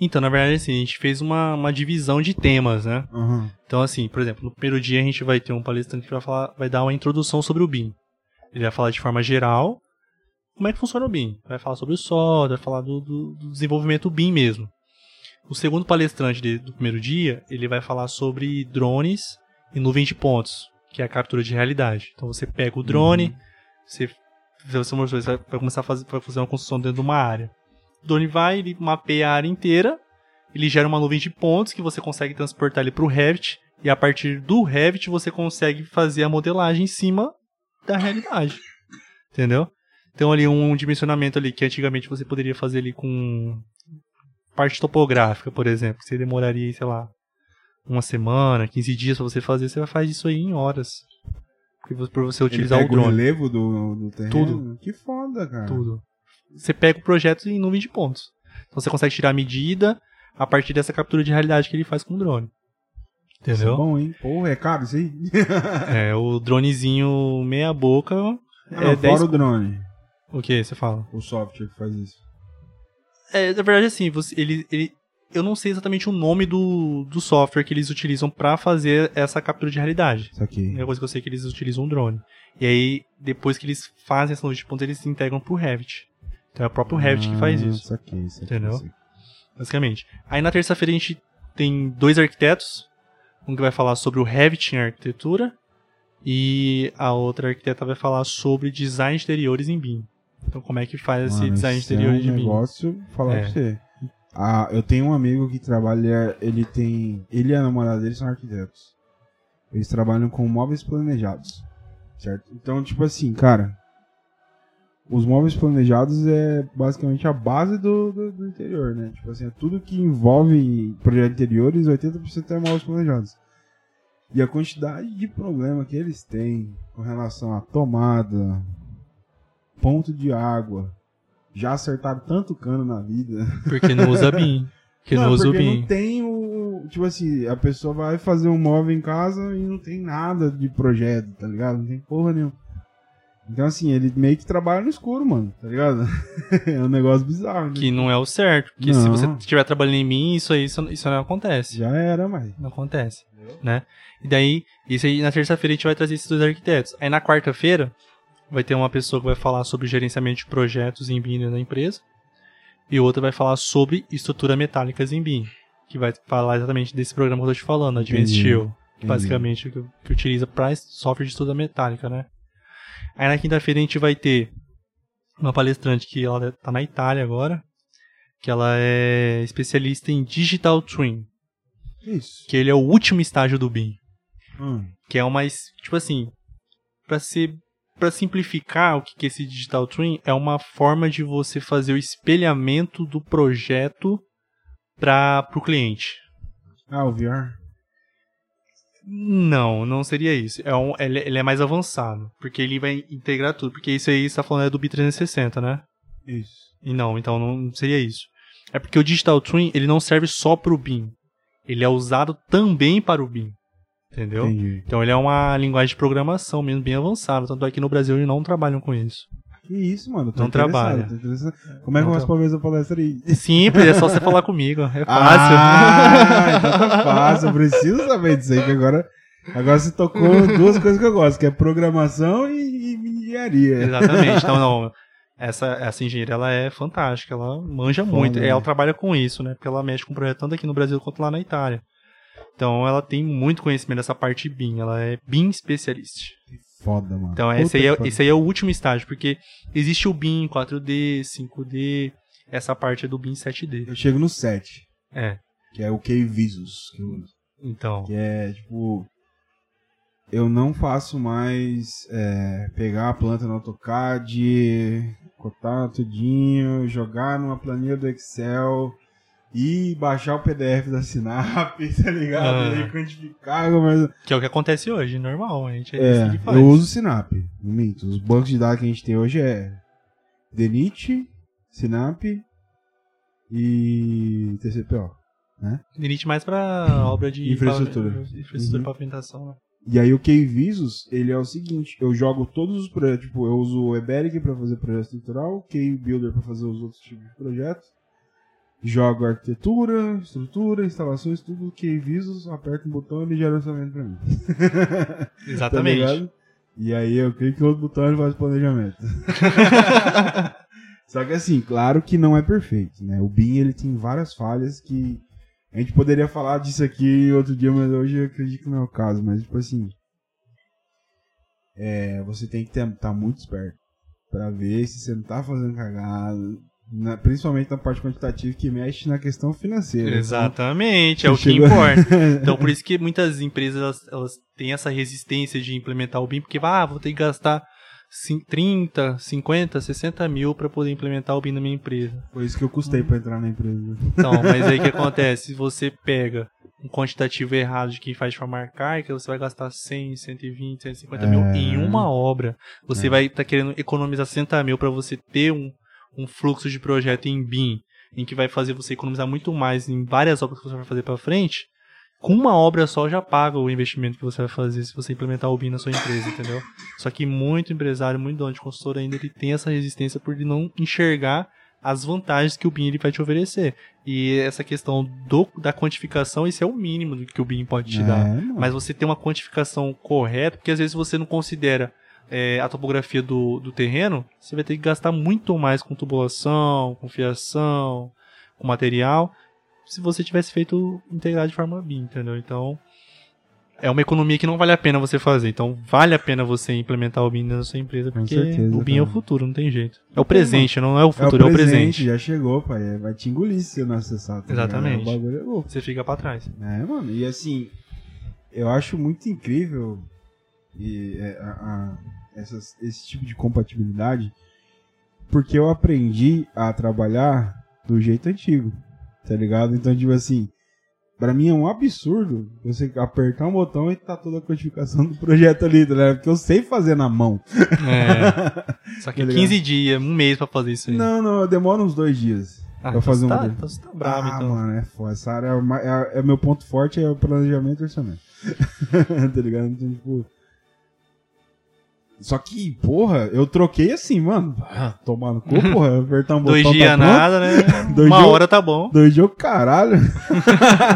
Então, na verdade, assim, a gente fez uma, uma divisão de temas, né? Uhum. Então, assim, por exemplo, no primeiro dia a gente vai ter um palestrante que vai, falar, vai dar uma introdução sobre o BIM. Ele vai falar de forma geral como é que funciona o BIM. Vai falar sobre o software, vai falar do, do, do desenvolvimento BIM mesmo. O segundo palestrante de, do primeiro dia, ele vai falar sobre drones e nuvem de pontos, que é a captura de realidade. Então você pega o drone, uhum. você, você vai começar a fazer, vai fazer uma construção dentro de uma área. O drone vai, ele mapeia a área inteira, ele gera uma nuvem de pontos que você consegue transportar ele para o Revit, e a partir do Revit você consegue fazer a modelagem em cima da realidade. Entendeu? Então ali um dimensionamento ali que antigamente você poderia fazer ali com parte topográfica, por exemplo, que você demoraria, sei lá, uma semana, 15 dias para você fazer, você vai fazer isso aí em horas. Por você utilizar o drone. o relevo do, do terreno? Tudo. Que foda, cara. Tudo. Você pega o projeto em nuvem de pontos. Então você consegue tirar a medida a partir dessa captura de realidade que ele faz com o drone. Entendeu? Isso é bom, hein? Porra, é caro isso aí? é, o dronezinho meia boca. Não, é fora 10... o drone. O que você fala? O software que faz isso. É, na verdade, assim, você, ele, ele, eu não sei exatamente o nome do, do software que eles utilizam para fazer essa captura de realidade. Isso aqui. É coisa que eu sei que eles utilizam um drone. E aí, depois que eles fazem essa luz de pontos, eles se integram pro Revit. Então é o próprio Revit que faz isso. Isso aqui, isso aqui. Entendeu? Aqui. Basicamente. Aí na terça-feira a gente tem dois arquitetos. Um que vai falar sobre o Revit em arquitetura. E a outra arquiteta vai falar sobre design de interiores em BIM. Então, como é que faz Mano, esse design exterior é um de BIM? negócio, falar é. pra você. Ah, eu tenho um amigo que trabalha, ele tem, ele e a namorada dele são arquitetos. Eles trabalham com móveis planejados, certo? Então, tipo assim, cara, os móveis planejados é basicamente a base do, do, do interior, né? Tipo assim, é tudo que envolve projetos interiores, 80% é móveis planejados. E a quantidade de problema que eles têm com relação à tomada, ponto de água. Já acertaram tanto cano na vida. Porque não usa BIM. Que não, não usa o BIM. Não tem o. Tipo assim, a pessoa vai fazer um móvel em casa e não tem nada de projeto, tá ligado? Não tem porra nenhuma. Então, assim, ele meio que trabalha no escuro, mano, tá ligado? é um negócio bizarro. Né? Que não é o certo. Porque não. se você estiver trabalhando em mim, isso aí isso, isso não acontece. Já era, mas. Não acontece. Né? E daí, isso aí na terça-feira a gente vai trazer esses dois arquitetos. Aí na quarta-feira, vai ter uma pessoa que vai falar sobre gerenciamento de projetos em BIM na empresa e outra vai falar sobre estrutura metálicas em BIM, que vai falar exatamente desse programa que eu tô te falando, Advanced Steel, que basicamente que, que utiliza para software de estrutura metálica, né? Aí na quinta-feira a gente vai ter uma palestrante que ela tá na Itália agora, que ela é especialista em Digital Twin. Isso. Que ele é o último estágio do BIM. Hum. Que é uma, tipo assim, para ser para simplificar o que é esse Digital Twin, é uma forma de você fazer o espelhamento do projeto para o cliente. Ah, o VR? Não, não seria isso. É um, ele, ele, é mais avançado, porque ele vai integrar tudo. Porque isso aí está falando é do B360, né? Isso. E não, então não seria isso. É porque o Digital Twin ele não serve só para o BIM. Ele é usado também para o BIM. Entendeu? Entendi. Então ele é uma linguagem de programação mesmo bem avançada. Tanto é que no Brasil eles não trabalham com isso. Que isso, mano. não trabalha. Como é que eu faço pra ver essa palestra aí? Simples, é só você falar comigo. É fácil. Ah, então tá fácil. Eu preciso saber disso aí, que agora, agora você tocou duas coisas que eu gosto, que é programação e, e engenharia. Exatamente. Então, não. Essa, essa engenheira, ela é fantástica. Ela manja Foda, muito. Né? Ela trabalha com isso, né? Porque ela mexe com projeto tanto aqui no Brasil quanto lá na Itália. Então ela tem muito conhecimento dessa parte BIM, ela é BIM especialista. Foda, mano. Então esse aí, é, esse aí é o último estágio, porque existe o BIM 4D, 5D, essa parte é do BIM 7D. Eu chego no 7. É. Que é o K-Visus. Então. Que é, tipo, eu não faço mais é, pegar a planta no AutoCAD, cortar tudinho, jogar numa planilha do Excel e baixar o PDF da Sinap, tá ligado? Ah. E quantificar. Mas... Que é o que acontece hoje, normal. A gente é, é eu uso o Sinap, não minto. Os bancos de dados que a gente tem hoje é Denit, Sinap e TCPO, né? Denit mais pra obra de infraestrutura, infraestrutura uhum. pavimentação, né? E aí o K-Visus, ele é o seguinte, eu jogo todos os projetos, tipo, eu uso o Eberic para fazer projeto estrutural, o K-Builder para fazer os outros tipos de projetos. Jogo arquitetura, estrutura, instalações, tudo K-Visus, aperto um botão e ele gera orçamento para mim. Exatamente. tá e aí eu clico no outro botão e ele faz o planejamento. Só que assim, claro que não é perfeito, né? O BIM ele tem várias falhas que a gente poderia falar disso aqui outro dia, mas hoje eu acredito que não é o caso. Mas, tipo assim. É, você tem que estar tá muito esperto para ver se você não tá fazendo cagada. Na, principalmente na parte quantitativa que mexe na questão financeira. Né? Exatamente, então, é o que importa. Então, por isso que muitas empresas elas, elas têm essa resistência de implementar o BIM, porque ah, vou ter que gastar 30, 50, 60 mil para poder implementar o BIM na minha empresa. Foi isso que eu custei para entrar na empresa. Então, mas aí o que acontece? Se você pega um quantitativo errado de quem faz de forma arcaica, você vai gastar 100, 120, 150 é... mil em uma obra. Você é. vai estar tá querendo economizar 60 mil para você ter um, um fluxo de projeto em BIM, em que vai fazer você economizar muito mais em várias obras que você vai fazer para frente com uma obra só já paga o investimento que você vai fazer se você implementar o BIM na sua empresa, entendeu? Só que muito empresário, muito dono de consultor ainda, ele tem essa resistência por não enxergar as vantagens que o BIM ele vai te oferecer. E essa questão do, da quantificação, isso é o mínimo que o BIM pode te é, dar. Mas você tem uma quantificação correta, porque às vezes você não considera é, a topografia do, do terreno, você vai ter que gastar muito mais com tubulação, com fiação, com material, se você tivesse feito integrado de forma BIM, entendeu? Então, é uma economia que não vale a pena você fazer. Então, vale a pena você implementar o BIM na sua empresa, porque certeza, o BIM é o futuro, não tem jeito. É o presente, não é o futuro, é o, é o presente. Já chegou, pai. É, vai te engolir se não acessar. Tá Exatamente. É você fica pra trás. É, mano. E assim, eu acho muito incrível e, é, a, a, essas, esse tipo de compatibilidade, porque eu aprendi a trabalhar do jeito antigo tá ligado? Então, tipo assim, pra mim é um absurdo você apertar um botão e tá toda a codificação do projeto ali, tá ligado? Porque eu sei fazer na mão. É. Só que tá 15 dias, um mês pra fazer isso aí. Não, não, demora uns dois dias. Ah, pra então fazer um tá, então você tá bravo, ah, então. mano, é foda. Essa área é, é, é, meu ponto forte, é o planejamento e orçamento. tá ligado? Então, tipo, só que, porra, eu troquei assim, mano. Ah, tomar no cu, porra. Apertar um botão. Dois dias tá nada, né? Dois Uma hora tá bom. Dois dias, caralho.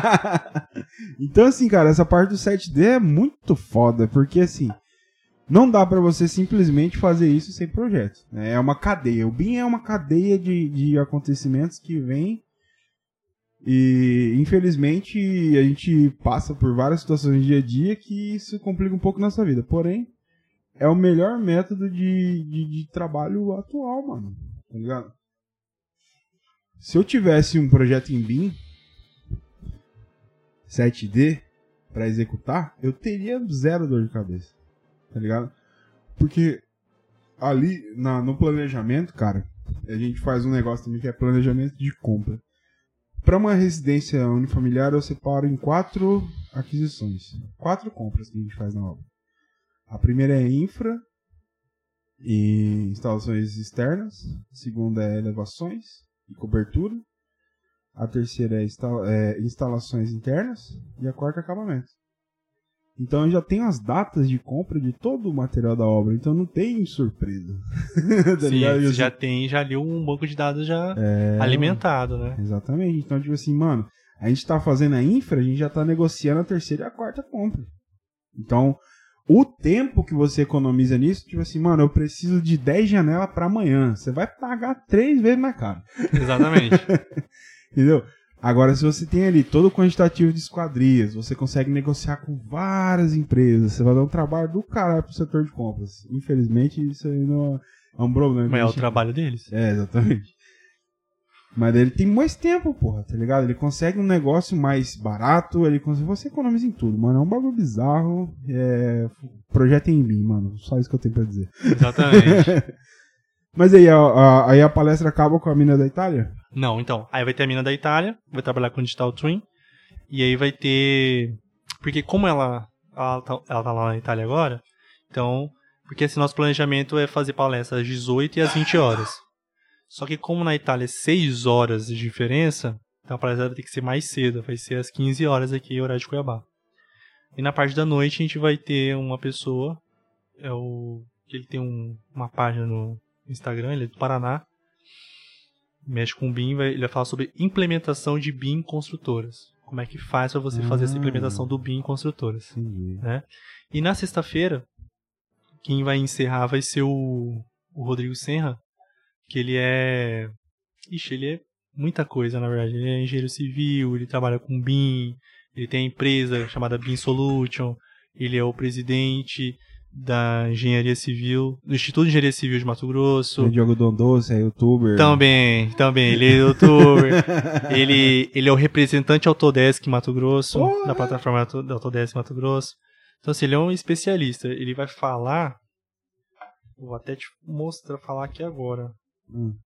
então, assim, cara, essa parte do 7D é muito foda, porque assim. Não dá para você simplesmente fazer isso sem projeto. Né? É uma cadeia. O BIM é uma cadeia de, de acontecimentos que vem e infelizmente a gente passa por várias situações no dia a dia que isso complica um pouco nossa vida. Porém, é o melhor método de, de, de trabalho atual, mano. Tá ligado? Se eu tivesse um projeto em BIM 7D para executar, eu teria zero dor de cabeça. Tá ligado? Porque ali na, no planejamento, cara, a gente faz um negócio também que é planejamento de compra. Para uma residência unifamiliar, eu separo em quatro aquisições. Quatro compras que a gente faz na obra. A primeira é infra e instalações externas. A segunda é elevações e cobertura. A terceira é, é instalações internas. E a quarta é acabamento. Então eu já tenho as datas de compra de todo o material da obra, então não tem surpresa. tá Sim, você já tem já ali um banco de dados já é... alimentado, né? Exatamente. Então, tipo assim, mano, a gente tá fazendo a infra, a gente já tá negociando a terceira e a quarta compra. Então, o tempo que você economiza nisso, tipo assim, mano, eu preciso de 10 janelas para amanhã. Você vai pagar três vezes mais caro. Exatamente. Entendeu? Agora, se você tem ali todo o quantitativo de esquadrias, você consegue negociar com várias empresas, você vai dar um trabalho do caralho pro setor de compras. Infelizmente, isso aí não é um problema. Mas é o trabalho deles. É, exatamente. Mas ele tem mais tempo, porra, tá ligado? Ele consegue um negócio mais barato, ele consegue. Você economiza em tudo, mano. É um bagulho bizarro. É... Projeto em mim, mano. Só isso que eu tenho pra dizer. Exatamente. Mas aí a, a, aí a palestra acaba com a mina da Itália? Não, então. Aí vai ter a mina da Itália, vai trabalhar com Digital Twin. E aí vai ter. Porque como ela, ela, tá, ela tá lá na Itália agora, então. Porque esse nosso planejamento é fazer palestras às 18 e às 20 horas. Só que como na Itália é 6 horas de diferença, então a palestra vai ter que ser mais cedo, vai ser às 15 horas aqui, horário de Cuiabá. E na parte da noite a gente vai ter uma pessoa, é o ele tem um, uma página no Instagram, ele é do Paraná, mexe com BIM, vai, ele vai falar sobre implementação de BIM em construtoras. Como é que faz para você ah, fazer essa implementação do BIM em construtoras. Né? E na sexta-feira, quem vai encerrar vai ser o, o Rodrigo Senra, que ele é. Ixi, ele é muita coisa, na verdade. Ele é engenheiro civil, ele trabalha com BIM, ele tem a empresa chamada BIM Solution, ele é o presidente da Engenharia Civil, do Instituto de Engenharia Civil de Mato Grosso. O Diogo Dondoso é youtuber. Também, também, ele é youtuber. ele, ele é o representante Autodesk Mato Grosso, Porra. da plataforma da Autodesk Mato Grosso. Então, assim, ele é um especialista. Ele vai falar. Vou até te mostrar, falar aqui agora. Hum.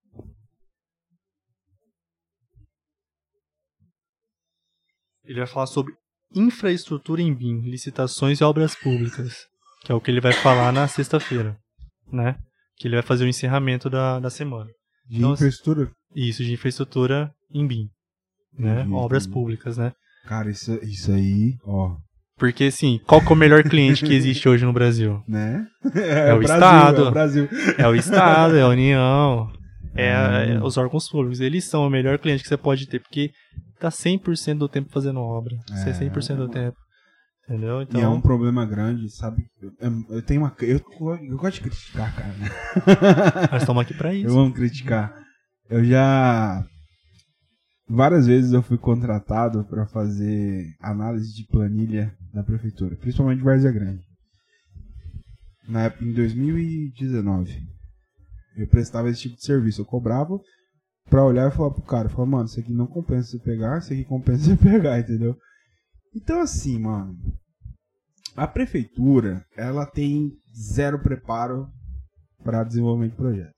Ele vai falar sobre infraestrutura em BIM, licitações e obras públicas que é o que ele vai falar na sexta-feira, né? Que ele vai fazer o encerramento da, da semana. De então, infraestrutura? Isso, de infraestrutura em BIM, né? Entendi, Obras entendi. públicas, né? Cara, isso, isso aí, ó. Porque, assim, qual é o melhor cliente que existe hoje no Brasil? Né? É, é o Brasil, Estado. É o, Brasil. é o Estado, é a União, é, é, os órgãos públicos. Eles são o melhor cliente que você pode ter, porque tá 100% do tempo fazendo obra. É. 100% do tempo. Entendeu? Então... E é um problema grande, sabe? Eu, eu tenho uma. Eu, eu gosto de criticar, cara. Nós estamos aqui pra isso. Eu amo criticar. Eu já. Várias vezes eu fui contratado para fazer análise de planilha da prefeitura, principalmente de Várzea Grande. Na época, em 2019. Eu prestava esse tipo de serviço. Eu cobrava pra olhar e falar pro cara: falar, mano, isso aqui não compensa você pegar, isso aqui compensa você pegar, entendeu? Então, assim, mano, a prefeitura, ela tem zero preparo para desenvolvimento de projeto.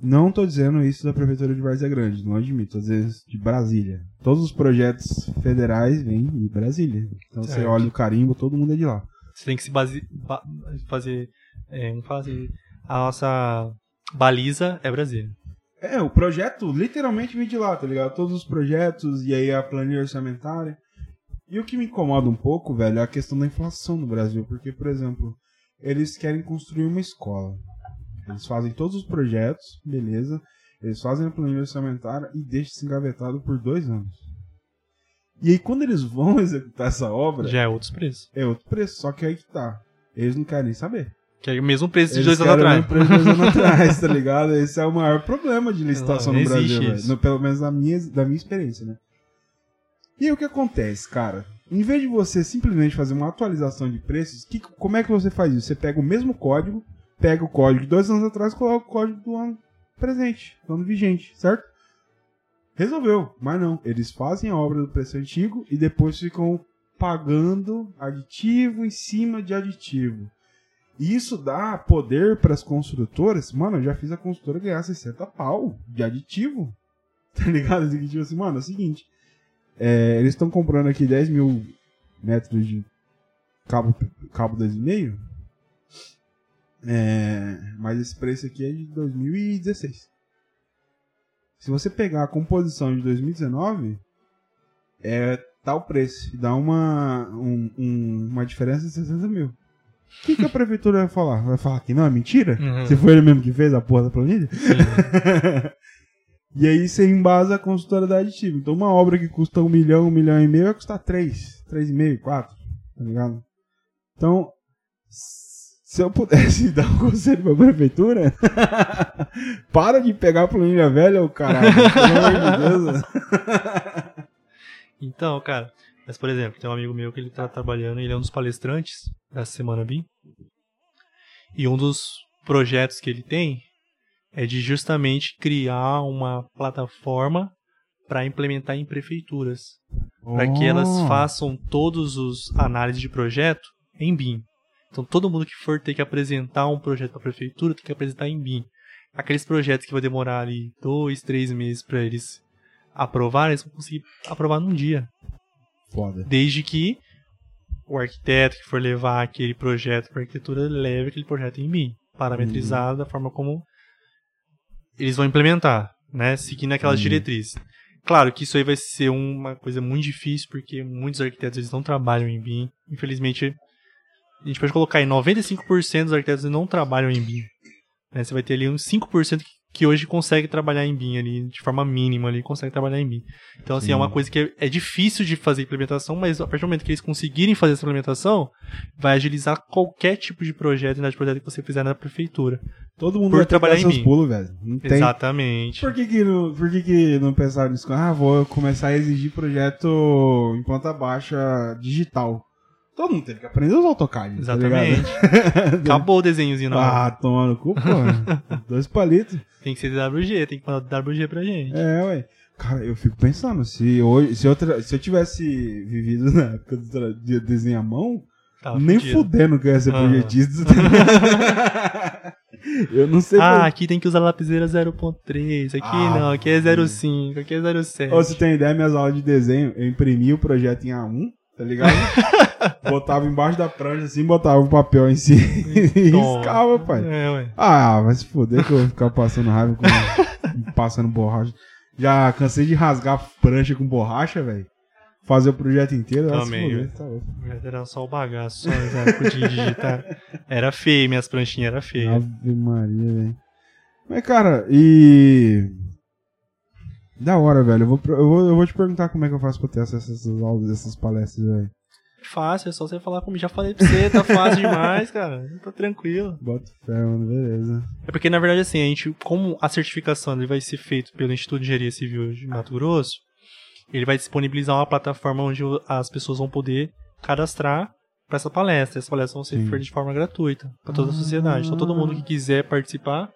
Não estou dizendo isso da prefeitura de Várzea Grande, não admito, às vezes de Brasília. Todos os projetos federais vêm de Brasília. Então certo. você olha o carimbo, todo mundo é de lá. Você tem que se base... ba... fazer, é, fazer a nossa baliza é Brasília. É, o projeto literalmente vem de lá, tá ligado? Todos os projetos e aí a planilha orçamentária. E o que me incomoda um pouco, velho, é a questão da inflação no Brasil. Porque, por exemplo, eles querem construir uma escola. Eles fazem todos os projetos, beleza. Eles fazem a planilha orçamentária e deixam se engavetado por dois anos. E aí, quando eles vão executar essa obra. Já é outros preços. É outro preço, só que aí que tá. Eles não querem nem saber. Que é o mesmo preço de dois anos atrás. Preço de dois anos atrás, tá ligado? Esse é o maior problema de licitação não, não no Brasil, no, pelo menos na minha, da minha experiência, né? E aí o que acontece, cara? Em vez de você simplesmente fazer uma atualização de preços, que, como é que você faz isso? Você pega o mesmo código, pega o código de dois anos atrás e coloca o código do ano presente, do ano vigente, certo? Resolveu, mas não. Eles fazem a obra do preço antigo e depois ficam pagando aditivo em cima de aditivo. E isso dá poder para as construtoras. Mano, eu já fiz a construtora ganhar 60 pau de aditivo. Tá ligado? Tipo assim, mano, é o seguinte. É, eles estão comprando aqui 10 mil metros de cabo, cabo 2,5. É, mas esse preço aqui é de 2016. Se você pegar a composição de 2019, é tal preço. Dá uma, um, um, uma diferença de 60 mil. O que, que, a prefeitura vai falar? Vai falar que não é mentira? Uhum. Se foi ele mesmo que fez a porra da planilha? E aí você embasa a consultora da aditivo. Então uma obra que custa um milhão, um milhão e meio vai custar três, três e meio, quatro, tá ligado? Então, se eu pudesse dar um conselho pra prefeitura, para de pegar a planilha velha, o caralho. Pelo amor de Deus. então, cara, mas por exemplo, tem um amigo meu que ele tá trabalhando, ele é um dos palestrantes da Semana BIM. E um dos projetos que ele tem é de justamente criar uma plataforma para implementar em prefeituras, oh. para que elas oh. façam todos os análises de projeto em BIM. Então todo mundo que for ter que apresentar um projeto para a prefeitura tem que apresentar em BIM. Aqueles projetos que vai demorar ali dois, três meses para eles aprovarem, eles vão conseguir aprovar num dia. Foda. Desde que o arquiteto que for levar aquele projeto para a arquitetura leve aquele projeto em BIM, parametrizado uhum. da forma como eles vão implementar, né? Seguindo aquelas uhum. diretrizes. Claro que isso aí vai ser uma coisa muito difícil, porque muitos arquitetos eles não trabalham em BIM. Infelizmente, a gente pode colocar aí 95% dos arquitetos não trabalham em BIM. Né? Você vai ter ali uns 5% que hoje consegue trabalhar em BIM ali, de forma mínima ali, consegue trabalhar em BIM. Então, assim, Sim. é uma coisa que é, é, difícil de fazer implementação, mas a partir do momento que eles conseguirem fazer essa implementação, vai agilizar qualquer tipo de projeto, de projeto que você fizer na prefeitura. Todo mundo Por vai trabalhar em seus pulos, velho. Não tem... Exatamente. Por que que não, por que que não pensaram nisso? Ah, vou começar a exigir projeto em planta baixa digital. Todo mundo teve que aprender os AutoCAD. Tá Exatamente. Tá Acabou o desenhozinho na Ah, toma no cu, pô. Dois palitos. Tem que ser WG, tem que mandar WG pra gente. É, ué. Cara, eu fico pensando, se, hoje, se, eu, se eu tivesse vivido na época de desenhar à mão, Tava nem fudido. fudendo que eu ia ser ah. projetista. eu não sei. Ah, aqui tem que usar lapiseira 0.3, aqui ah, não, aqui é 0.5, aqui é 0.7. Ou se tem ideia, minhas aulas de desenho, eu imprimi o projeto em A1 tá ligado? botava embaixo da prancha assim, botava o papel em cima e riscava, pai. É, ué. Ah, vai se foder que eu vou ficar passando raiva com, passando borracha. Já cansei de rasgar prancha com borracha, velho. Fazer o projeto inteiro, Também, foder, tá Era só o bagaço, só de digitar. Era feio, minhas pranchinhas eram feias. Ave Maria, velho. Mas, cara, e da hora, velho. Eu vou, eu, vou, eu vou te perguntar como é que eu faço pra ter acesso a essas aulas, essas palestras, velho. Fácil, é só você falar comigo. Já falei pra você, tá fácil demais, cara. Tá tranquilo. Bota fé, mano, beleza. É porque, na verdade, assim, a gente, como a certificação ele vai ser feita pelo Instituto de Engenharia Civil de Mato Grosso, ele vai disponibilizar uma plataforma onde as pessoas vão poder cadastrar para essa palestra. Essas palestras vão ser feitas de forma gratuita para toda a sociedade. Então, todo mundo que quiser participar.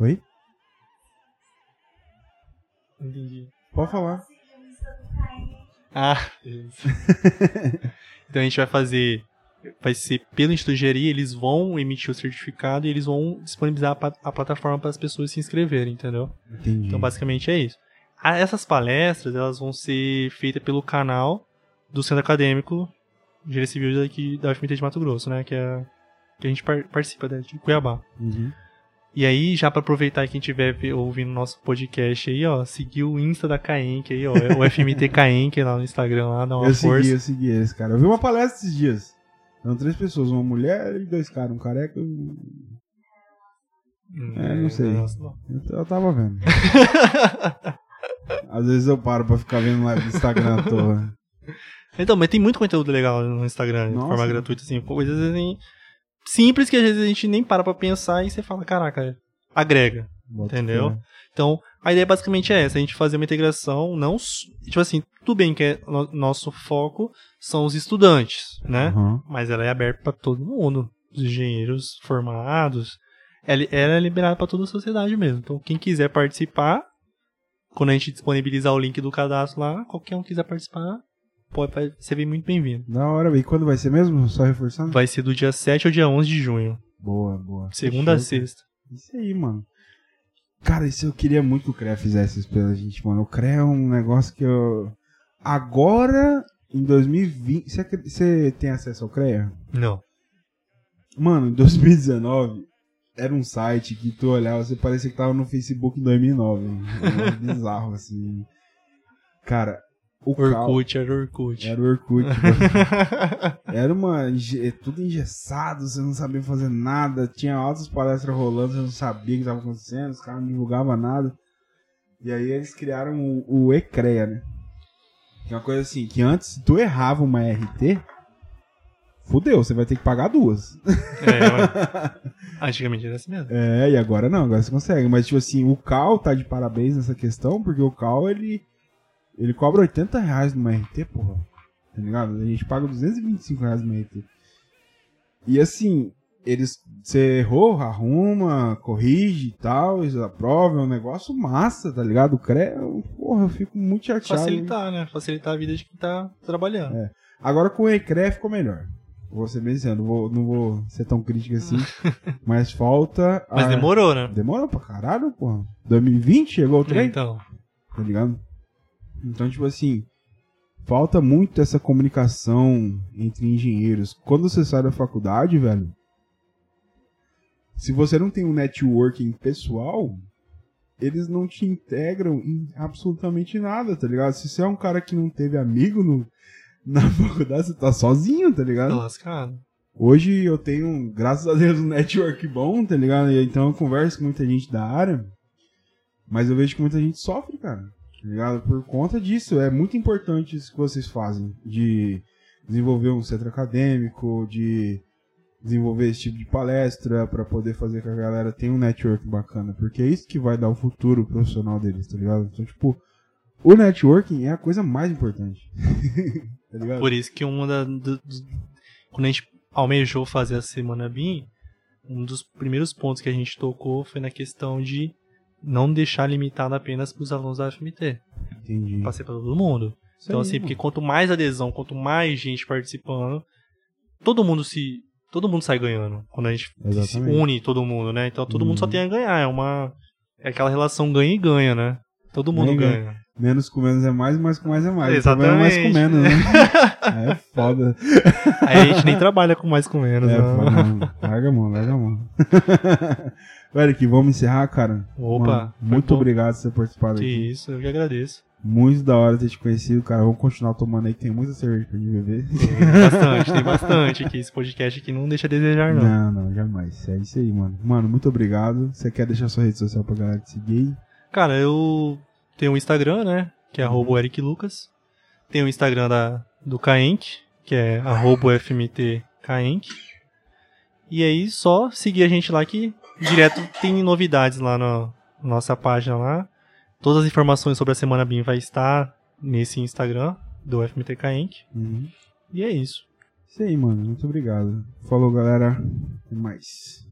Oi? Entendi. Pode falar. Ah, então a gente vai fazer. Vai ser pelo Instituto de Engenharia, eles vão emitir o certificado e eles vão disponibilizar a, a plataforma para as pessoas se inscreverem, entendeu? Entendi. Então basicamente é isso. essas palestras elas vão ser feitas pelo canal do Centro Acadêmico de Engenharia Civil daqui, da UFMT de Mato Grosso, né? Que, é, que a gente par participa né, de Cuiabá. Uhum. E aí, já para aproveitar quem estiver ouvindo nosso podcast aí, ó, seguir o Insta da Caenque aí, ó, o FMT Caenque lá no Instagram, lá, dá uma eu força. Segui, eu segui eles, cara. Eu vi uma palestra esses dias. Eram três pessoas, uma mulher e dois caras, um careca e um... É, não sei. Eu, eu tava vendo. Às vezes eu paro pra ficar vendo lá no Instagram à toa. Então, mas tem muito conteúdo legal no Instagram, Nossa. de forma gratuita, assim, coisas assim simples que às vezes a gente nem para pra pensar e você fala, caraca, agrega. Bota entendeu? Então, a ideia basicamente é essa, a gente fazer uma integração, não. Tipo assim, tudo bem que é, no, nosso foco são os estudantes, né? Uhum. Mas ela é aberta para todo mundo. Os engenheiros formados. Ela, ela é liberada para toda a sociedade mesmo. Então, quem quiser participar, quando a gente disponibilizar o link do cadastro lá, qualquer um quiser participar, pode ser bem muito bem-vindo. Na hora, e quando vai ser mesmo? Só reforçando? Vai ser do dia 7 ao dia 11 de junho. Boa, boa. Segunda a sexta. Isso aí, mano. Cara, isso eu queria muito que o CREA fizesse isso pela gente, mano. O CREA é um negócio que eu. Agora, em 2020. Você tem acesso ao CREA? Não. Mano, em 2019, era um site que tu olhava, você parecia que tava no Facebook em 2009. Era bizarro, assim. Cara, o Orkut, era Orkut. Era o Orkut. era uma. É tudo engessado, você não sabia fazer nada. Tinha altas palestras rolando, você não sabia o que estava acontecendo, os caras não divulgavam nada. E aí eles criaram o, o Ecrea, né? Que é uma coisa assim, que antes, se tu errava uma RT, fudeu, você vai ter que pagar duas. É, antigamente era assim mesmo. É, e agora não, agora você consegue. Mas, tipo assim, o Cal tá de parabéns nessa questão, porque o Cal, ele ele cobra 80 reais numa RT, porra. Tá ligado? A gente paga 225 reais numa RT. E assim, eles. Você errou, arruma, corrige e tal, eles aprovam, é um negócio massa, tá ligado? O CRE, porra, eu fico muito chateado. Facilitar, né? Facilitar a vida de quem tá trabalhando. É. Agora com o ECRE ficou melhor. Vou ser bem sincero, não vou, não vou ser tão crítico assim. mas falta. Mas a... demorou, né? Demorou pra caralho, porra. 2020 chegou o trem? Então. Tá ligado? Então, tipo assim, falta muito essa comunicação entre engenheiros. Quando você sai da faculdade, velho, se você não tem um networking pessoal, eles não te integram em absolutamente nada, tá ligado? Se você é um cara que não teve amigo no, na faculdade, você tá sozinho, tá ligado? Tá lascado. Hoje eu tenho, graças a Deus, um network bom, tá ligado? Então eu converso com muita gente da área, mas eu vejo que muita gente sofre, cara, tá ligado? Por conta disso, é muito importante isso que vocês fazem, de desenvolver um centro acadêmico, de desenvolver esse tipo de palestra para poder fazer que a galera tenha um network bacana, porque é isso que vai dar o futuro profissional deles, tá ligado? Então, tipo, o networking é a coisa mais importante. tá ligado? Por isso que uma da, do, do, quando a gente almejou fazer a semana BIM, um dos primeiros pontos que a gente tocou foi na questão de não deixar limitado apenas para os alunos da FMT. Entendi. Passei para todo mundo. Isso então, aí, assim, mano. porque quanto mais adesão, quanto mais gente participando, todo mundo se. Todo mundo sai ganhando. Quando a gente Exatamente. se une todo mundo, né? Então todo uhum. mundo só uhum. tem a ganhar. É uma. É aquela relação ganha e ganha, né? Todo mundo ganha. ganha. Menos com menos é mais, mais com mais é mais. Exatamente. É mais com menos, né? é foda. Aí a gente nem trabalha com mais com menos. É, não. Foda, larga a mão, larga a mão. Eric, vamos encerrar, cara? Opa. Mano, muito bom. obrigado por ter participado que aqui. Isso, eu que agradeço. Muito da hora ter te conhecido, cara. Vamos continuar tomando aí, que tem muita cerveja pra gente beber. Tem bastante, tem bastante aqui. Esse podcast aqui não deixa a desejar, não. Não, não, jamais. É isso aí, mano. Mano, muito obrigado. Você quer deixar sua rede social pra galera te seguir aí? Cara, eu tenho um Instagram, né? Que é arroba Eric Lucas. Tem o Instagram da, do Kaenk, que é arroba FMT. E aí, só seguir a gente lá que direto tem novidades lá na nossa página lá. Todas as informações sobre a Semana BIM vai estar nesse Instagram do FMTK Inc. Uhum. E é isso. Isso aí, mano. Muito obrigado. Falou, galera. Até mais.